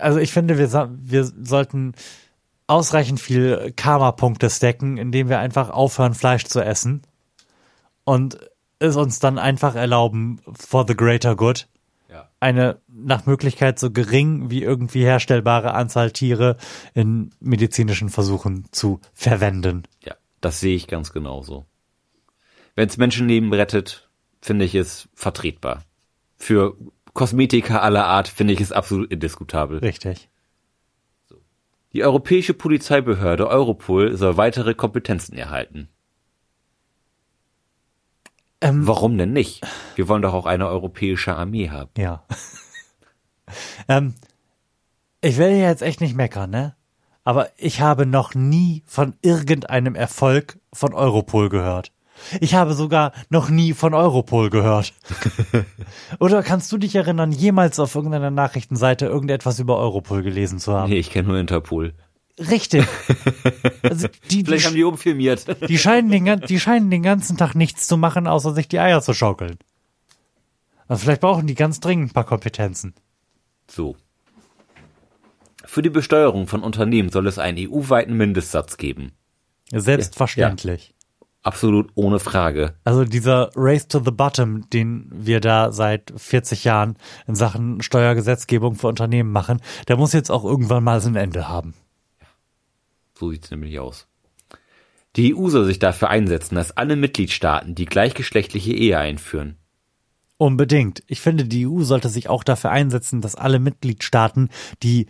Also ich finde, wir, wir sollten ausreichend viel Karma-Punkte stacken, indem wir einfach aufhören, Fleisch zu essen und es uns dann einfach erlauben, for the greater good. Eine nach Möglichkeit so gering wie irgendwie herstellbare Anzahl Tiere in medizinischen Versuchen zu verwenden. Ja, das sehe ich ganz genauso. Wenn es Menschenleben rettet, finde ich es vertretbar. Für Kosmetika aller Art finde ich es absolut indiskutabel. Richtig. Die europäische Polizeibehörde Europol soll weitere Kompetenzen erhalten. Ähm, Warum denn nicht? Wir wollen doch auch eine europäische Armee haben. Ja. ähm, ich will ja jetzt echt nicht meckern, ne? Aber ich habe noch nie von irgendeinem Erfolg von Europol gehört. Ich habe sogar noch nie von Europol gehört. Oder kannst du dich erinnern, jemals auf irgendeiner Nachrichtenseite irgendetwas über Europol gelesen zu haben? Nee, ich kenne nur Interpol. Richtig. Also die, Vielleicht haben die, die umfilmiert. die, scheinen den, die scheinen den ganzen Tag nichts zu machen, außer sich die Eier zu schaukeln. Also vielleicht brauchen die ganz dringend ein paar Kompetenzen. So. Für die Besteuerung von Unternehmen soll es einen EU-weiten Mindestsatz geben. Selbstverständlich. Absolut ohne Frage. Also dieser Race to the Bottom, den wir da seit 40 Jahren in Sachen Steuergesetzgebung für Unternehmen machen, der muss jetzt auch irgendwann mal sein Ende haben. So sieht's nämlich aus. Die EU soll sich dafür einsetzen, dass alle Mitgliedstaaten die gleichgeschlechtliche Ehe einführen. Unbedingt. Ich finde, die EU sollte sich auch dafür einsetzen, dass alle Mitgliedstaaten, die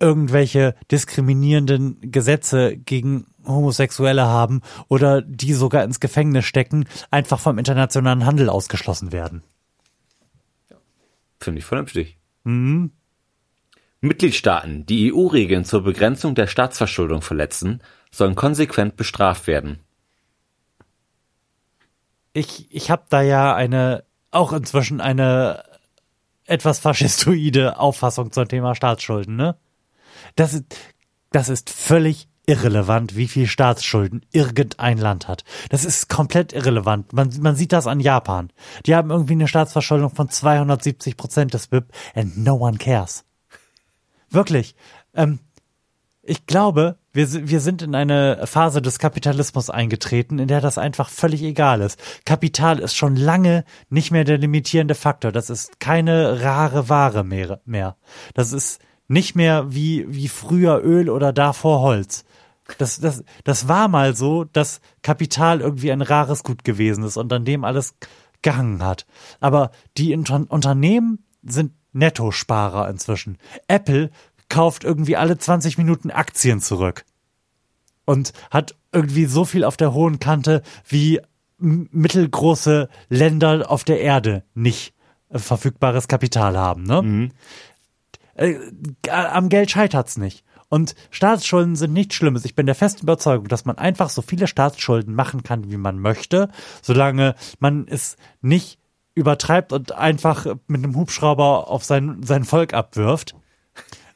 irgendwelche diskriminierenden Gesetze gegen Homosexuelle haben oder die sogar ins Gefängnis stecken, einfach vom internationalen Handel ausgeschlossen werden. Finde ich vernünftig. Mitgliedstaaten, die EU-Regeln zur Begrenzung der Staatsverschuldung verletzen, sollen konsequent bestraft werden. ich, ich habe da ja eine, auch inzwischen eine etwas faschistoide Auffassung zum Thema Staatsschulden, ne? Das ist, das ist völlig irrelevant, wie viel Staatsschulden irgendein Land hat. Das ist komplett irrelevant. Man, man sieht das an Japan. Die haben irgendwie eine Staatsverschuldung von 270 Prozent des BIP and no one cares. Wirklich. Ähm, ich glaube, wir, wir sind in eine Phase des Kapitalismus eingetreten, in der das einfach völlig egal ist. Kapital ist schon lange nicht mehr der limitierende Faktor. Das ist keine rare Ware mehr. mehr. Das ist nicht mehr wie, wie früher Öl oder davor Holz. Das, das, das war mal so, dass Kapital irgendwie ein rares Gut gewesen ist und an dem alles gehangen hat. Aber die Inter Unternehmen sind Nettosparer inzwischen. Apple kauft irgendwie alle 20 Minuten Aktien zurück und hat irgendwie so viel auf der hohen Kante wie mittelgroße Länder auf der Erde nicht äh, verfügbares Kapital haben. Ne? Äh, am Geld scheitert's nicht. Und Staatsschulden sind nichts Schlimmes. Ich bin der festen Überzeugung, dass man einfach so viele Staatsschulden machen kann, wie man möchte, solange man es nicht übertreibt und einfach mit einem Hubschrauber auf sein, sein Volk abwirft.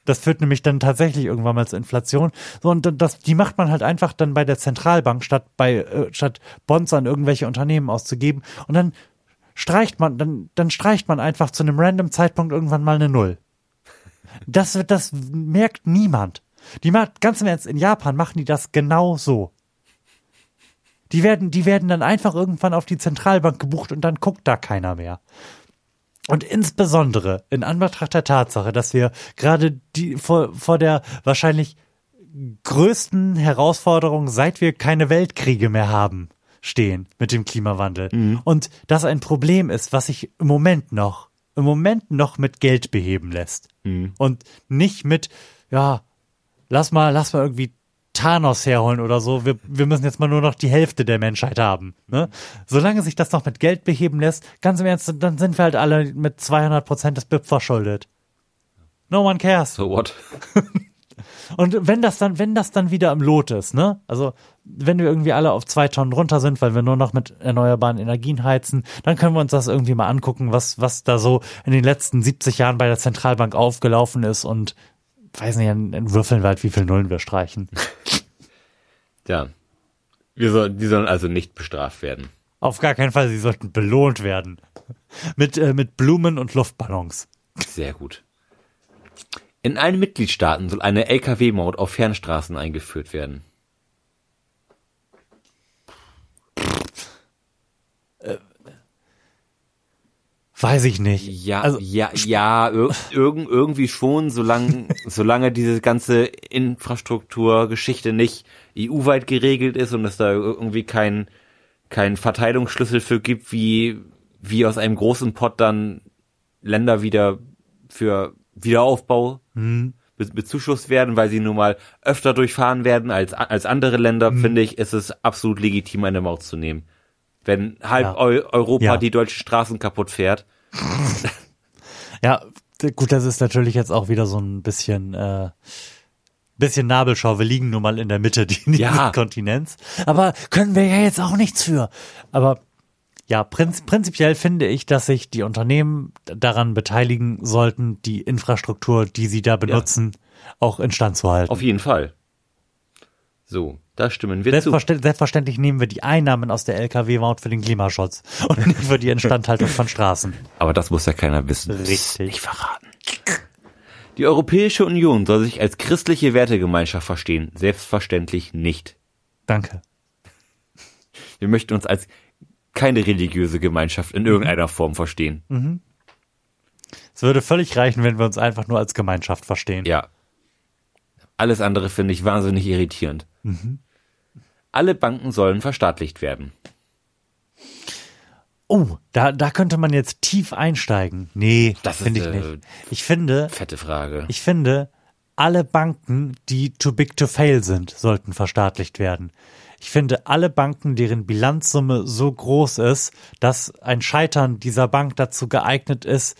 Das führt nämlich dann tatsächlich irgendwann mal zur Inflation. So, und das, die macht man halt einfach dann bei der Zentralbank, statt bei, äh, statt Bonds an irgendwelche Unternehmen auszugeben. Und dann streicht man, dann, dann streicht man einfach zu einem random Zeitpunkt irgendwann mal eine Null. Das, wird- das merkt niemand. Die macht, ganz im Ernst, in Japan machen die das genau so. Die werden, die werden dann einfach irgendwann auf die Zentralbank gebucht und dann guckt da keiner mehr. Und insbesondere in Anbetracht der Tatsache, dass wir gerade die vor, vor der wahrscheinlich größten Herausforderung, seit wir keine Weltkriege mehr haben, stehen mit dem Klimawandel. Und das ein Problem ist, was sich im Moment noch, im Moment noch mit Geld beheben lässt. Und nicht mit, ja, lass mal, lass mal irgendwie Thanos herholen oder so. Wir, wir müssen jetzt mal nur noch die Hälfte der Menschheit haben. Ne? Solange sich das noch mit Geld beheben lässt, ganz im Ernst, dann sind wir halt alle mit 200 Prozent des BIP verschuldet. No one cares. So what? Und wenn das dann, wenn das dann wieder im Lot ist, ne? Also wenn wir irgendwie alle auf zwei Tonnen runter sind, weil wir nur noch mit erneuerbaren Energien heizen, dann können wir uns das irgendwie mal angucken, was, was da so in den letzten 70 Jahren bei der Zentralbank aufgelaufen ist und weiß nicht, in Würfeln halt, wie viel Nullen wir streichen. Ja. Wir soll, die sollen also nicht bestraft werden. Auf gar keinen Fall, sie sollten belohnt werden. Mit, äh, mit Blumen und Luftballons. Sehr gut. In allen Mitgliedstaaten soll eine Lkw-Maut auf Fernstraßen eingeführt werden. Weiß ich nicht. Ja, Also- ja, ja, ir irgend, irgendwie schon, solange, solange diese ganze Infrastrukturgeschichte nicht EU-weit geregelt ist und es da irgendwie kein, kein Verteilungsschlüssel für gibt, wie, wie aus einem großen Pot dann Länder wieder für Wiederaufbau be bezuschusst werden, weil sie nun mal öfter durchfahren werden als, als andere Länder, finde ich, ist es absolut legitim, eine Maut zu nehmen. Wenn halb Ja. Eu Europa Ja. die deutschen Straßen kaputt fährt, Ja, gut, das ist natürlich jetzt auch wieder so ein bisschen, äh, bisschen Nabelschau. Wir liegen nun mal in der Mitte dieses Ja. Kontinents. Aber können wir ja jetzt auch nichts für. Aber ja, prinz prinzipiell finde ich, dass sich die Unternehmen daran beteiligen sollten, die Infrastruktur, die sie da benutzen, auch instand zu halten. Auf jeden Fall. So, da stimmen wir zu. Selbstverständlich, selbstverständlich nehmen wir die Einnahmen aus der Lkw-Maut für den Klimaschutz und nicht für die Instandhaltung von Straßen. Aber das muss ja keiner wissen. Richtig. Nicht verraten. Die Europäische Union soll sich als christliche Wertegemeinschaft verstehen. Selbstverständlich nicht. Danke. Wir möchten uns als keine religiöse Gemeinschaft in irgendeiner Form verstehen. Es würde völlig reichen, wenn wir uns einfach nur als Gemeinschaft verstehen. Ja. Alles andere finde ich wahnsinnig irritierend. Alle Banken sollen verstaatlicht werden. Oh, da, da könnte man jetzt tief einsteigen. Nee, Das finde ich äh, nicht. Ich finde, Fette Frage. ich finde, alle Banken, die too big to fail sind, sollten verstaatlicht werden. Ich finde, alle Banken, deren Bilanzsumme so groß ist, dass ein Scheitern dieser Bank dazu geeignet ist,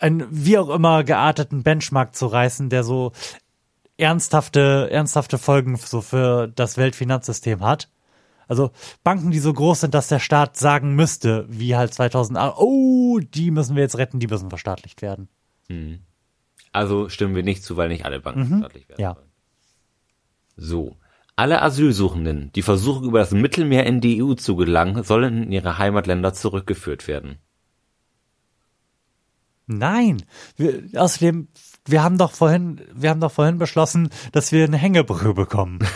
ein, ein wie auch immer gearteten Benchmark zu reißen, der so ernsthafte, ernsthafte Folgen so für das Weltfinanzsystem hat. Also Banken, die so groß sind, dass der Staat sagen müsste, wie halt 2008, oh, die müssen wir jetzt retten, die müssen verstaatlicht werden. Also stimmen wir nicht zu, weil nicht alle Banken verstaatlicht werden Ja. sollen. So. Alle Asylsuchenden, die versuchen, über das Mittelmeer in die EU zu gelangen, sollen in ihre Heimatländer zurückgeführt werden. Nein, wir, außerdem, wir haben doch vorhin, wir haben doch vorhin beschlossen, dass wir eine Hängebrücke bekommen.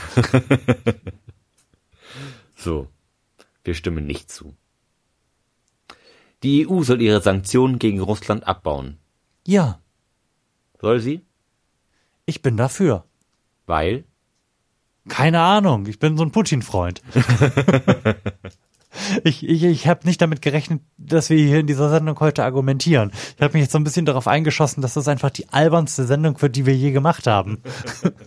So. Wir stimmen nicht zu. Die EU soll ihre Sanktionen gegen Russland abbauen. ja, Soll sie? ich bin dafür. Weil? Keine Ahnung, ich bin so ein Putin-Freund. ich ich, ich habe nicht damit gerechnet, dass wir hier in dieser Sendung heute argumentieren. Ich habe mich jetzt so ein bisschen darauf eingeschossen, dass das einfach die albernste Sendung wird, die wir je gemacht haben.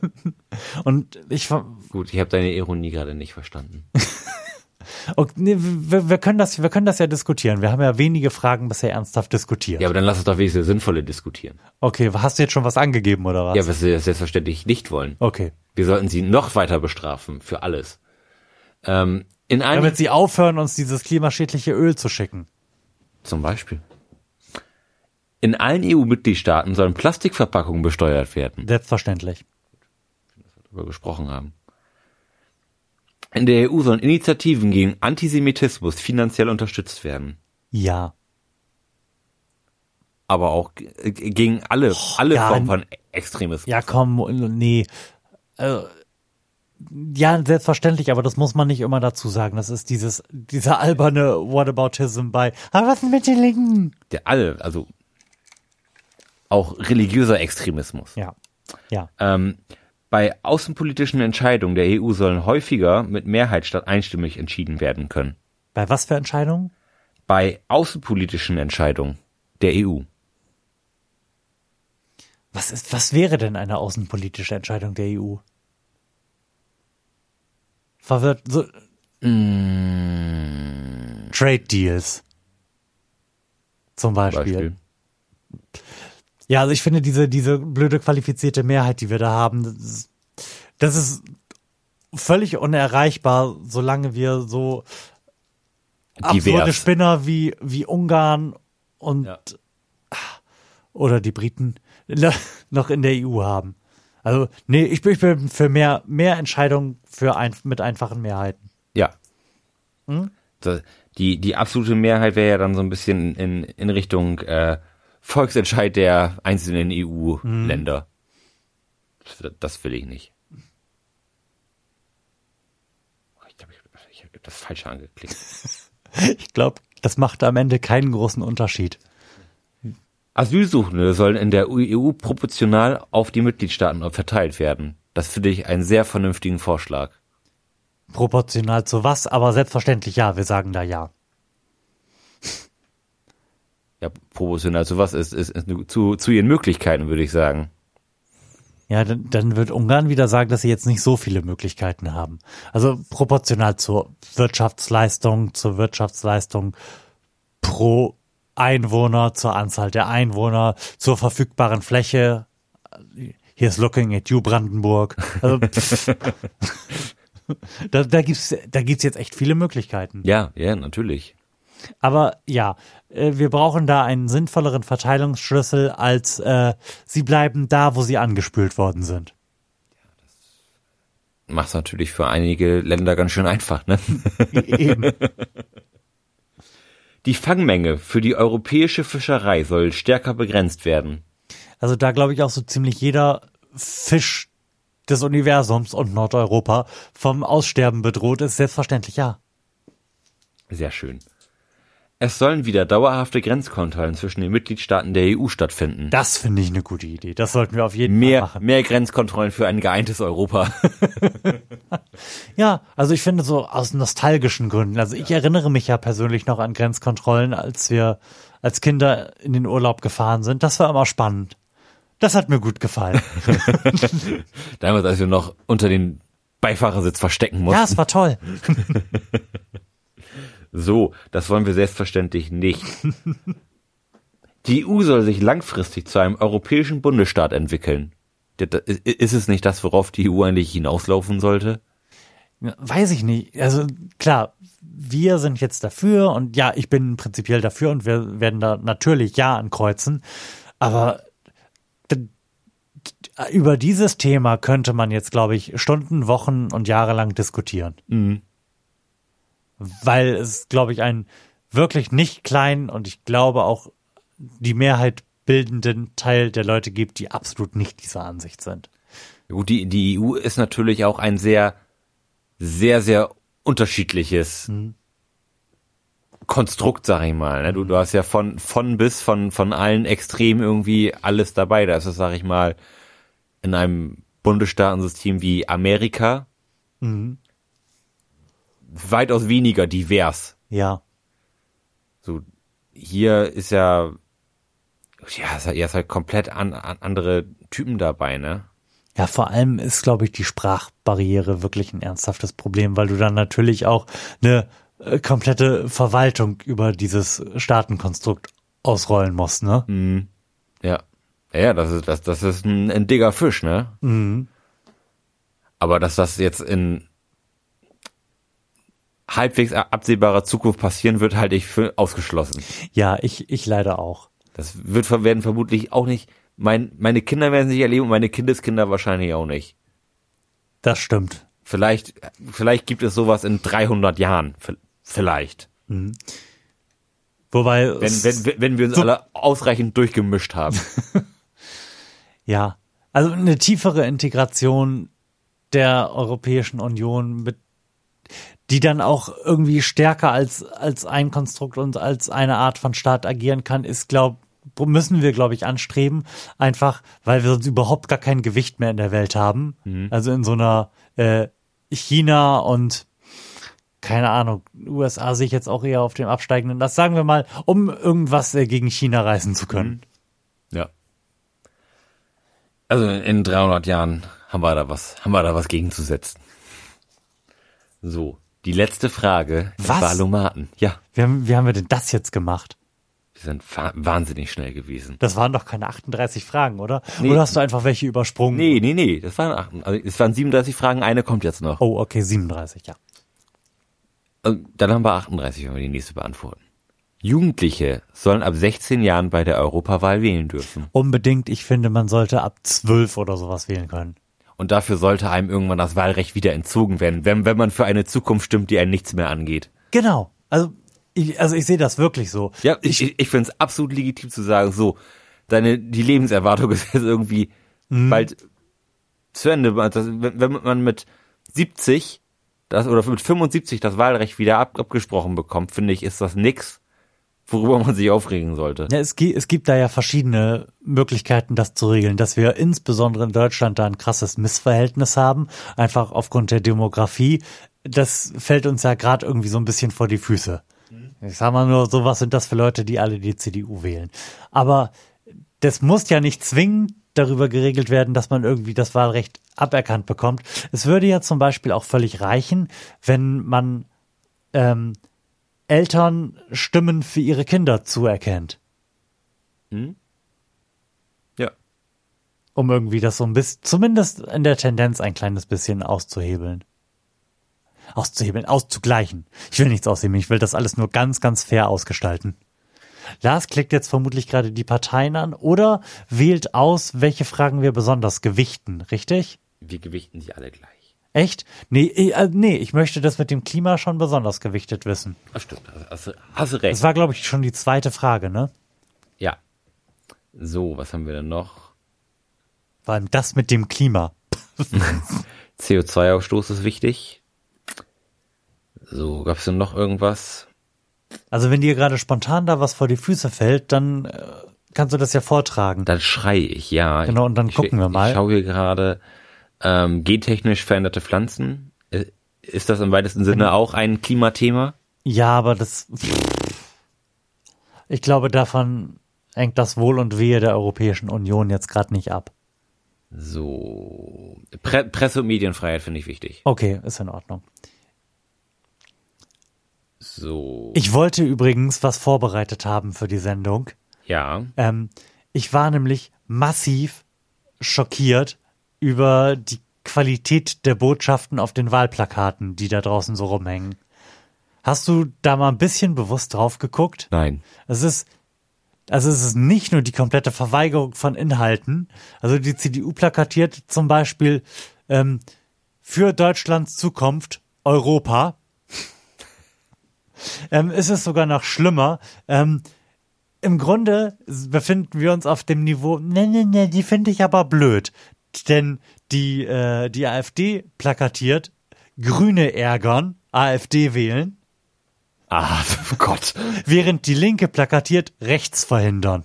Und ich Gut, ich habe deine Ironie gerade nicht verstanden. okay, nee, wir, wir können das wir können das ja diskutieren. Wir haben ja wenige Fragen bisher ernsthaft diskutiert. Ja, aber dann lass uns doch wenigstens sinnvolle diskutieren. Okay, hast du jetzt schon was angegeben oder was? Ja, was wir selbstverständlich nicht wollen. Okay. Wir sollten sie noch weiter bestrafen für alles. Ähm, in einem Damit sie aufhören, uns dieses klimaschädliche Öl zu schicken. Zum Beispiel. In allen EU-Mitgliedstaaten sollen Plastikverpackungen besteuert werden, Selbstverständlich. darüber gesprochen haben. In der EU sollen Initiativen gegen Antisemitismus finanziell unterstützt werden. Ja. Aber auch gegen alle, alle ja, Formen von Extremismus. Ja, komm, nee. Äh, ja, selbstverständlich, aber das muss man nicht immer dazu sagen. Das ist dieses, dieser alberne Whataboutism bei, aber was denn mit den Linken? Der alle, also auch religiöser Extremismus. Ja. Ja. Ähm, bei außenpolitischen Entscheidungen der EU sollen häufiger mit Mehrheit statt einstimmig entschieden werden können. Bei was für Entscheidungen? Bei außenpolitischen Entscheidungen der EU. Was ist, was wäre denn eine außenpolitische Entscheidung der EU? Verwirrt. So Mm, Trade Deals. Zum Beispiel. Beispiel. Ja, also ich finde diese, diese blöde qualifizierte Mehrheit, die wir da haben, das ist, das ist völlig unerreichbar, solange wir so absurde. Spinner wie, wie Ungarn und Ja. oder die Briten noch in der EU haben. Also, nee, ich bin, ich bin für mehr, mehr Entscheidungen für ein, mit einfachen Mehrheiten. Ja. Hm? Die, die absolute Mehrheit wäre ja dann so ein bisschen in, in Richtung äh, Volksentscheid der einzelnen EU-Länder. Das, das will ich nicht. Oh, Ich glaube, ich, ich habe das Falsche angeklickt. Ich glaube, das macht am Ende keinen großen Unterschied. Asylsuchende sollen in der EU proportional auf die Mitgliedstaaten verteilt werden. Das finde ich einen sehr vernünftigen Vorschlag. Proportional zu was, aber selbstverständlich ja, wir sagen da ja. Ja, proportional zu was ist, ist, ist zu, zu ihren Möglichkeiten, würde ich sagen. Ja, dann, dann wird Ungarn wieder sagen, dass sie jetzt nicht so viele Möglichkeiten haben. Also proportional zur Wirtschaftsleistung, zur Wirtschaftsleistung pro Einwohner, zur Anzahl der Einwohner, zur verfügbaren Fläche. Here's looking at you, Brandenburg. Also, da, da gibt's, da gibt's jetzt echt viele Möglichkeiten. Ja, ja, natürlich. Aber ja, äh, wir brauchen da einen sinnvolleren Verteilungsschlüssel, als äh, sie bleiben da, wo sie angespült worden sind. Macht's natürlich für einige Länder ganz schön einfach, ne? Eben. Die Fangmenge für die europäische Fischerei soll stärker begrenzt werden. Also da glaube ich auch so ziemlich jeder Fisch des Universums und Nordeuropa vom Aussterben bedroht ist, selbstverständlich ja. Sehr schön. Es sollen wieder dauerhafte Grenzkontrollen zwischen den Mitgliedstaaten der EU stattfinden. Das finde ich eine gute Idee. Das sollten wir auf jeden Fall Mehr, machen. mehr Grenzkontrollen für ein geeintes Europa. Ja, also ich finde so aus nostalgischen Gründen. Also ich erinnere mich ja persönlich noch an Grenzkontrollen, als wir als Kinder in den Urlaub gefahren sind. Das war immer spannend. Das hat mir gut gefallen. Damals, als wir noch unter den Beifahrersitz verstecken mussten. ja, es war toll. So, das wollen wir selbstverständlich nicht. Die EU soll sich langfristig zu einem europäischen Bundesstaat entwickeln. Ist es nicht das, worauf die EU eigentlich hinauslaufen sollte? Weiß ich nicht. Also klar, wir sind jetzt dafür und ja, ich bin prinzipiell dafür und wir werden da natürlich Ja ankreuzen. Aber über dieses Thema könnte man jetzt, glaube ich, Stunden, Wochen und Jahre lang diskutieren. Weil es, glaube ich, einen wirklich nicht kleinen und ich glaube auch die Mehrheit bildenden Teil der Leute gibt, die absolut nicht dieser Ansicht sind. Gut, die, die EU ist natürlich auch ein sehr, sehr, sehr unterschiedliches Konstrukt, sag ich mal. Ne? Du, du hast ja von, von bis, von, von allen Extremen irgendwie alles dabei. Da ist es, sag ich mal, in einem Bundesstaatensystem wie Amerika weitaus weniger divers. Ja. So, hier ist ja, ja, ist halt, ist halt komplett an, an andere Typen dabei, ne? Ja, vor allem ist, glaube ich, die Sprachbarriere wirklich ein ernsthaftes Problem, weil du dann natürlich auch eine äh, komplette Verwaltung über dieses Staatenkonstrukt ausrollen musst, ne? Ja. Ja, das ist, das, das ist ein, ein dicker Fisch, ne? Aber dass das jetzt in halbwegs absehbarer Zukunft passieren wird, halte ich für ausgeschlossen. Ja, ich, ich leider auch. Das wird, werden vermutlich auch nicht, mein, meine Kinder werden es nicht erleben und meine Kindeskinder wahrscheinlich auch nicht. Das stimmt. Vielleicht, vielleicht gibt es sowas in 300 Jahren. Vielleicht. Wobei, Wenn, wenn, wenn- wenn wir uns alle ausreichend durchgemischt haben. ja, also eine tiefere Integration der Europäischen Union mit die dann auch irgendwie stärker als als ein Konstrukt und als eine Art von Staat agieren kann, ist glaub müssen wir glaube ich anstreben, einfach weil wir sonst überhaupt gar kein Gewicht mehr in der Welt haben. Also in so einer äh, China und keine Ahnung, USA sehe ich jetzt auch eher auf dem absteigenden. Das sagen wir mal, um irgendwas äh, gegen China reißen zu können. Ja. Also in 300 Jahren haben wir da was, haben wir da was gegenzusetzen. So, die letzte Frage Was? Wahlomaten. Ja, Wie haben, wie haben wir denn das jetzt gemacht? wir sind wa- wahnsinnig schnell gewesen. Das waren doch keine 38 Fragen, oder? Nee. Oder hast du einfach welche übersprungen? Nee, nee, nee, das waren, also es waren 37 Fragen, eine kommt jetzt noch. Oh, okay, 37, ja. Dann haben wir 38, wenn wir die nächste beantworten. Jugendliche sollen ab 16 Jahren bei der Europawahl wählen dürfen. Unbedingt, ich finde, man sollte ab 12 oder sowas wählen können. Und dafür sollte einem irgendwann das Wahlrecht wieder entzogen werden, wenn, wenn man für eine Zukunft stimmt, die einen nichts mehr angeht. Genau. Also ich, also ich sehe das wirklich so. Ja, ich, ich, ich finde es absolut legitim zu sagen, so, deine, die Lebenserwartung ist jetzt irgendwie bald zu Ende. Wenn man mit 70 das, oder mit 75 das Wahlrecht wieder ab, abgesprochen bekommt, finde ich, ist das nix, worüber man sich aufregen sollte. Ja, es, es gibt da ja verschiedene Möglichkeiten, das zu regeln, dass wir insbesondere in Deutschland da ein krasses Missverhältnis haben, einfach aufgrund der Demografie. Das fällt uns ja gerade irgendwie so ein bisschen vor die Füße. Ich sag mal nur, so was sind das für Leute, die alle die CDU wählen. Aber das muss ja nicht zwingend darüber geregelt werden, dass man irgendwie das Wahlrecht aberkannt bekommt. Es würde ja zum Beispiel auch völlig reichen, wenn man ähm, Eltern Stimmen für ihre Kinder zuerkennt. Ja. um irgendwie das so ein bisschen, zumindest in der Tendenz ein kleines bisschen auszuhebeln. Auszuhebeln, auszugleichen. Ich will nichts aushebeln, ich will das alles nur ganz, ganz fair ausgestalten. Lars klickt jetzt vermutlich gerade die Parteien an oder wählt aus, welche Fragen wir besonders gewichten, richtig? Wir gewichten sie alle gleich. Echt? Nee, äh, nee, ich möchte das mit dem Klima schon besonders gewichtet wissen. Ach stimmt, hast, hast, du Das recht. war, glaube ich, schon die zweite Frage, ne? Ja. So, was haben wir denn noch? Vor allem das mit dem Klima. CO2-Ausstoß ist wichtig. So, gab's denn noch irgendwas? Also wenn dir gerade spontan da was vor die Füße fällt, dann äh, kannst du das ja vortragen. Dann schrei ich, ja. Genau, und dann ich, gucken wir mal. Ich schaue hier gerade ähm, gentechnisch veränderte Pflanzen. Äh, Ist das im weitesten Sinne auch ein Klimathema? Ja, aber das. Ich glaube, davon hängt das Wohl und Wehe der Europäischen Union jetzt gerade nicht ab. So. Pre Presse- und Medienfreiheit finde ich wichtig. Okay, ist in Ordnung. So. Ich wollte übrigens was vorbereitet haben für die Sendung. ja. Ähm, ich war nämlich massiv schockiert über die Qualität der Botschaften auf den Wahlplakaten, die da draußen so rumhängen. Hast du da mal ein bisschen bewusst drauf geguckt? Nein. Es ist, also es ist nicht nur die komplette Verweigerung von Inhalten. Also die CDU plakatiert zum Beispiel ähm, für Deutschlands Zukunft Europa. ähm, ist es sogar noch schlimmer. Ähm, Im Grunde befinden wir uns auf dem Niveau, ne, ne, ne, die finde ich aber blöd. Denn die, äh, die AfD plakatiert, Grüne ärgern, AfD wählen Ah, oh Gott. während die Linke plakatiert rechts verhindern.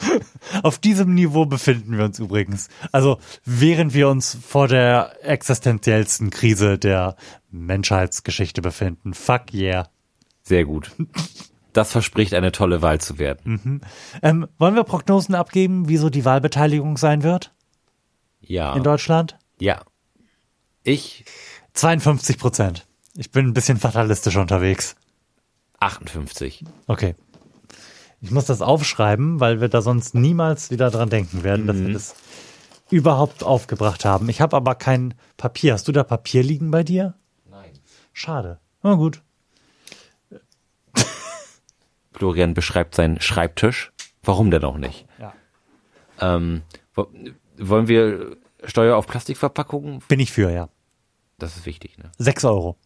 Auf diesem Niveau befinden wir uns übrigens. Also während wir uns vor der existenziellsten Krise der Menschheitsgeschichte befinden. Fuck yeah. Sehr gut. Das verspricht eine tolle Wahl zu werden. Ähm, wollen wir Prognosen abgeben, wieso die Wahlbeteiligung sein wird Ja. in Deutschland? Ja. Ich 52 Prozent. Ich bin ein bisschen fatalistisch unterwegs. 58. Okay. Ich muss das aufschreiben, weil wir da sonst niemals wieder dran denken werden, dass wir das überhaupt aufgebracht haben. Ich habe aber kein Papier. Hast du da Papier liegen bei dir? Nein. Schade. Na gut. Florian beschreibt seinen Schreibtisch. Warum denn auch nicht? Ja. Ähm, wo, wollen wir Steuer auf Plastikverpackungen? Bin ich für, ja. Das ist wichtig, ne? Sechs Euro.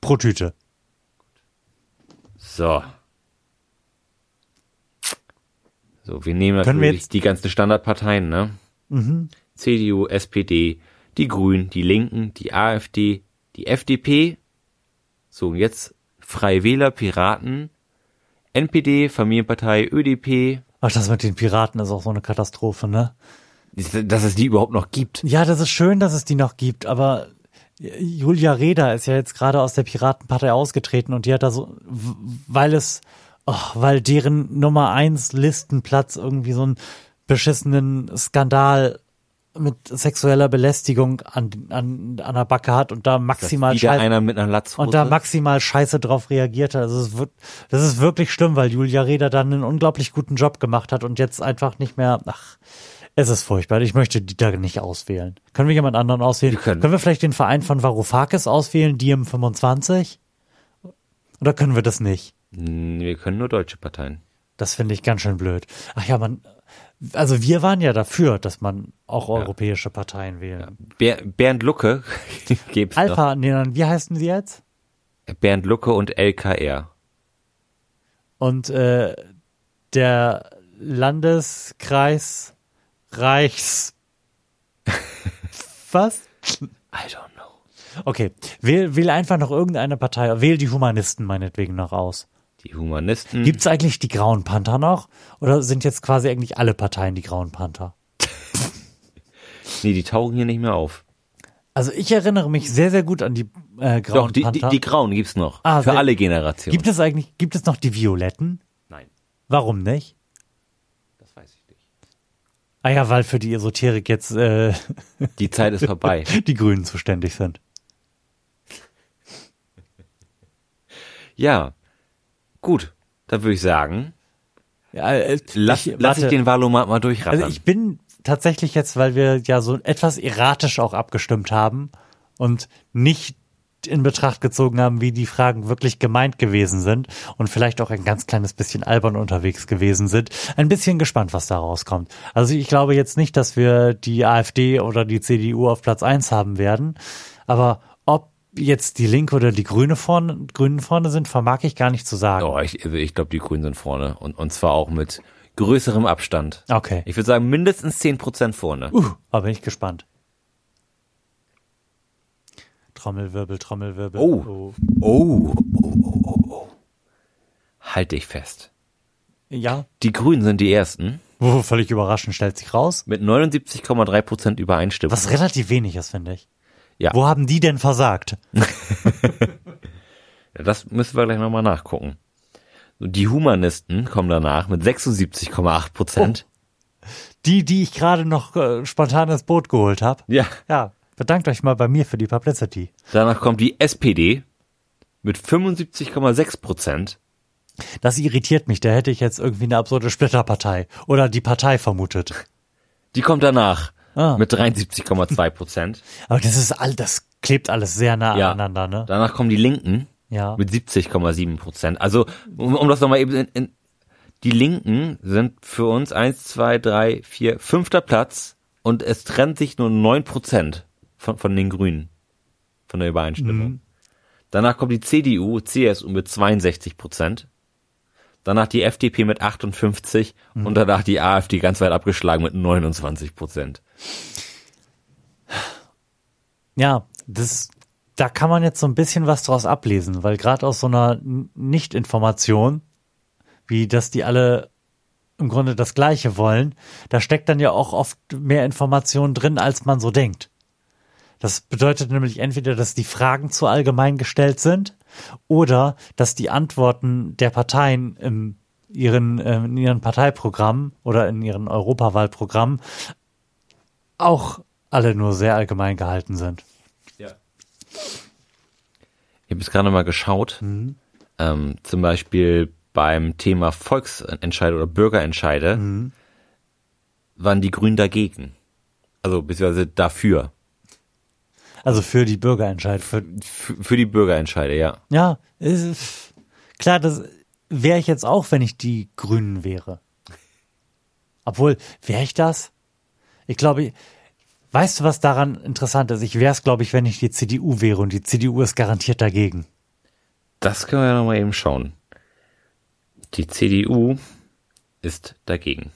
Pro Tüte. So. So, wir nehmen Können wir natürlich jetzt- die ganzen Standardparteien, ne? CDU, SPD, die Grünen, die Linken, die AfD, die FDP. So, und jetzt Freie Wähler, Piraten, NPD, Familienpartei, ÖDP. Ach, das mit den Piraten ist auch so eine Katastrophe, ne? Dass es die überhaupt noch gibt. Ja, das ist schön, dass es die noch gibt, aber Julia Reda ist ja jetzt gerade aus der Piratenpartei ausgetreten und die hat da so, weil es, oh, weil deren Nummer eins Listenplatz irgendwie so einen beschissenen Skandal mit sexueller Belästigung an, an, an der Backe hat und da maximal Wieder Scheiße, einer mit einer Latzhose. und da maximal Scheiße drauf reagiert hat. Also es wird, das ist wirklich schlimm, weil Julia Reda dann einen unglaublich guten Job gemacht hat und jetzt einfach nicht mehr, ach, es ist furchtbar. Ich möchte die da nicht auswählen. Können wir jemand anderen auswählen? Wir können. wir vielleicht den Verein von Varoufakis auswählen, Diem 25? Oder können wir das nicht? Hm, Wir können nur deutsche Parteien. Das finde ich ganz schön blöd. Ach ja, man, also wir waren ja dafür, dass man auch europäische Parteien wählen. Ber Bernd Lucke gibt's Alpha, nee, dann, wie heißen sie jetzt? noch. Bernd Lucke und LKR. Und äh, der Landeskreis Reichs. Was? I don't know. Okay, wähl, wähl einfach noch irgendeine Partei. Wähl die Humanisten meinetwegen noch aus. Die Humanisten. Gibt's eigentlich die Grauen Panther noch? Oder sind jetzt quasi eigentlich alle Parteien die Grauen Panther? nee, die tauchen hier nicht mehr auf. Also ich erinnere mich sehr, sehr gut an die äh, Grauen Doch, die, die, Panther. die Grauen gibt's noch. Ah, Für alle Generationen. gibt es eigentlich, gibt es noch die Violetten? Nein, Warum nicht? das weiß ich nicht. Ah ja, weil für die Esoterik jetzt äh, Die Zeit ist vorbei. die Grünen zuständig sind. ja. Gut. Dann würde ich sagen, Ja, äh, lass, ich, lass ich den Valomat mal durchrattern. Also ich bin tatsächlich jetzt, weil wir ja so etwas erratisch auch abgestimmt haben und nicht in Betracht gezogen haben, wie die Fragen wirklich gemeint gewesen sind und vielleicht auch ein ganz kleines bisschen albern unterwegs gewesen sind. Ein bisschen gespannt, was da rauskommt. Also ich glaube jetzt nicht, dass wir die AfD oder die CDU auf Platz eins haben werden, aber jetzt die Linke oder die Grüne vorne, Grünen vorne sind, vermag ich gar nicht zu sagen. oh, ich, ich glaube, die Grünen sind vorne. Und, und zwar auch mit größerem Abstand. Okay. Ich würde sagen, mindestens 10% vorne. Uh, aber bin ich gespannt. Trommelwirbel, Trommelwirbel. Oh. Oh. oh, oh, oh, oh. Halt dich fest. Ja, Die Grünen sind die ersten oh, völlig überraschend stellt sich raus. mit 79,3% Übereinstimmung. Was relativ wenig ist, finde ich. Ja. Wo haben die denn versagt? Ja, Das müssen wir gleich nochmal nachgucken. Die Humanisten kommen danach mit 76,8 Prozent. Die, die ich gerade noch äh, spontan ins Boot geholt habe. Ja. Ja, bedankt euch mal bei mir für die Publicity. Danach kommt die SPD mit 75,6 Prozent. Das irritiert mich. Da hätte ich jetzt irgendwie eine absurde Splitterpartei oder die Partei vermutet. Die kommt danach Ah. mit 73,2 Prozent. Aber das ist all, das klebt alles sehr nah Ja. aneinander, ne? Danach kommen die Linken Ja. mit 70,7 Prozent. Also, um, um das nochmal eben in, in, die Linken sind für uns eins, zwei, drei, vier, fünfter Platz und es trennt sich nur neun Prozent von, von den Grünen, von der Übereinstimmung. Danach kommt die CDU, CSU mit 62 Prozent. Danach die FDP mit 58 und danach die AfD ganz weit abgeschlagen mit 29 Prozent. Ja, das, da kann man jetzt so ein bisschen was draus ablesen, weil gerade aus so einer Nicht-Information, wie dass die alle im Grunde das Gleiche wollen, da steckt dann ja auch oft mehr Information drin, als man so denkt. Das bedeutet nämlich entweder, dass die Fragen zu allgemein gestellt sind oder dass die Antworten der Parteien im ihren, äh, in ihren Parteiprogrammen oder in ihren Europawahlprogrammen auch alle nur sehr allgemein gehalten sind. Ja. Ich habe jetzt gerade mal geschaut, ähm, zum Beispiel beim Thema Volksentscheide oder Bürgerentscheide waren die Grünen dagegen. Also beziehungsweise dafür. Also für die Bürgerentscheid. Für, für die Bürgerentscheide, ja. ja, ist, klar, das wäre ich jetzt auch, wenn ich die Grünen wäre. Obwohl, wäre ich das? Ich glaube, weißt du, was daran interessant ist? Ich wäre es, glaube ich, wenn ich die CDU wäre und die CDU ist garantiert dagegen. Das können wir ja nochmal eben schauen. Die CDU ist dagegen.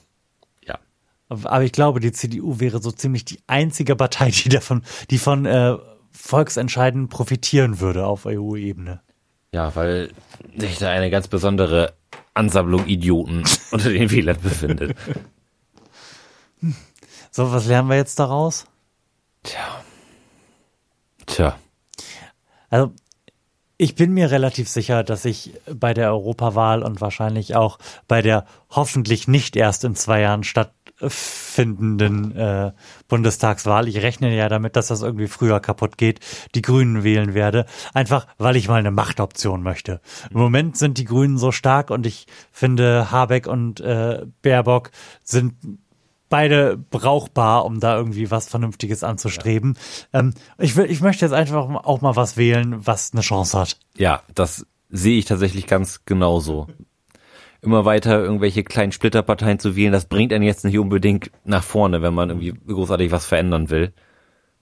Ja. Aber ich glaube, die CDU wäre so ziemlich die einzige Partei, die davon, die von äh, Volksentscheiden profitieren würde auf EU-Ebene. Ja, weil sich da eine ganz besondere Ansammlung Idioten unter den Wählern befindet. So, was lernen wir jetzt daraus? Tja. Tja. Also ich bin mir relativ sicher, dass ich bei der Europawahl und wahrscheinlich auch bei der hoffentlich nicht erst in zwei Jahren statt stattfindenden äh, Bundestagswahl, ich rechne ja damit, dass das irgendwie früher kaputt geht, die Grünen wählen werde, einfach weil ich mal eine Machtoption möchte. Im Moment sind die Grünen so stark und ich finde Habeck und äh, Baerbock sind beide brauchbar, um da irgendwie was Vernünftiges anzustreben. Ja. Ähm, ich, will, ich möchte jetzt einfach auch mal was wählen, was eine Chance hat. Ja, das sehe ich tatsächlich ganz genauso. Immer weiter irgendwelche kleinen Splitterparteien zu wählen, das bringt einen jetzt nicht unbedingt nach vorne, wenn man irgendwie großartig was verändern will.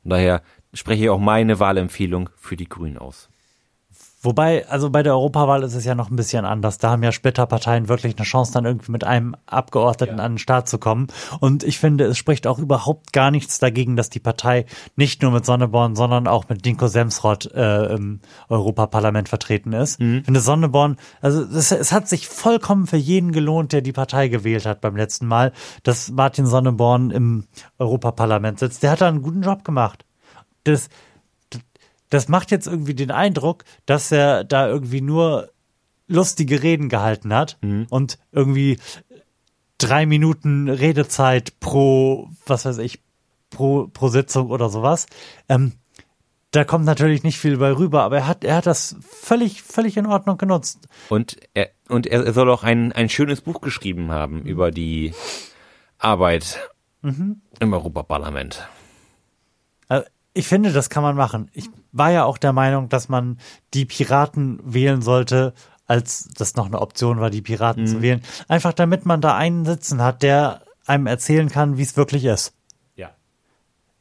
Und daher spreche ich auch meine Wahlempfehlung für die Grünen aus. Wobei, also bei der Europawahl ist es ja noch ein bisschen anders. Da haben ja Splitterparteien wirklich eine Chance, dann irgendwie mit einem Abgeordneten ja. an den Start zu kommen. Und ich finde, es spricht auch überhaupt gar nichts dagegen, dass die Partei nicht nur mit Sonneborn, sondern auch mit Dinko Semsrott äh, im Europaparlament vertreten ist. Mhm. Ich finde Sonneborn, also es, es hat sich vollkommen für jeden gelohnt, der die Partei gewählt hat beim letzten Mal, dass Martin Sonneborn im Europaparlament sitzt. Der hat da einen guten Job gemacht. Das, das macht jetzt irgendwie den Eindruck, dass er da irgendwie nur lustige Reden gehalten hat mhm. und irgendwie drei Minuten Redezeit pro, was weiß ich, pro, pro Sitzung oder sowas. Ähm, da kommt natürlich nicht viel bei rüber, aber er hat, er hat das völlig, völlig in Ordnung genutzt. Und er, und er soll auch ein, ein schönes Buch geschrieben haben über die Arbeit mhm. im Europaparlament. Ich finde, das kann man machen. Ich war ja auch der Meinung, dass man die Piraten wählen sollte, als das noch eine Option war, die Piraten mhm. zu wählen. Einfach damit man da einen sitzen hat, der einem erzählen kann, wie es wirklich ist. Ja.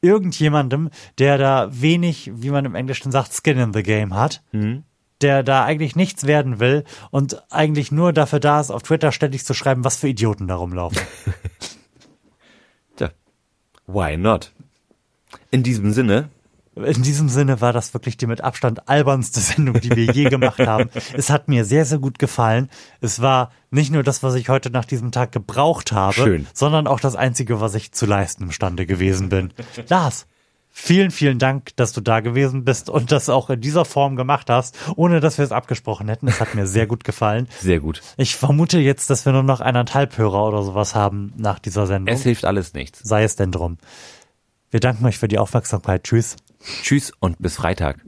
Irgendjemandem, der da wenig, wie man im Englischen sagt, Skin in the Game hat. Mhm. Der da eigentlich nichts werden will und eigentlich nur dafür da ist, auf Twitter ständig zu schreiben, was für Idioten da rumlaufen. Tja, why not? In diesem Sinne. In diesem Sinne war das wirklich die mit Abstand albernste Sendung, die wir je gemacht haben. Es hat mir sehr, sehr gut gefallen. Es war nicht nur das, was ich heute nach diesem Tag gebraucht habe, Schön. sondern auch das Einzige, was ich zu leisten imstande gewesen bin. Lars, vielen, vielen Dank, dass du da gewesen bist und das auch in dieser Form gemacht hast, ohne dass wir es abgesprochen hätten. Es hat mir sehr gut gefallen. Sehr gut. Ich vermute jetzt, dass wir nur noch eineinhalb Hörer oder sowas haben nach dieser Sendung. Es hilft alles nichts. Sei es denn drum. Wir danken euch für die Aufmerksamkeit. Tschüss. Tschüss und bis Freitag.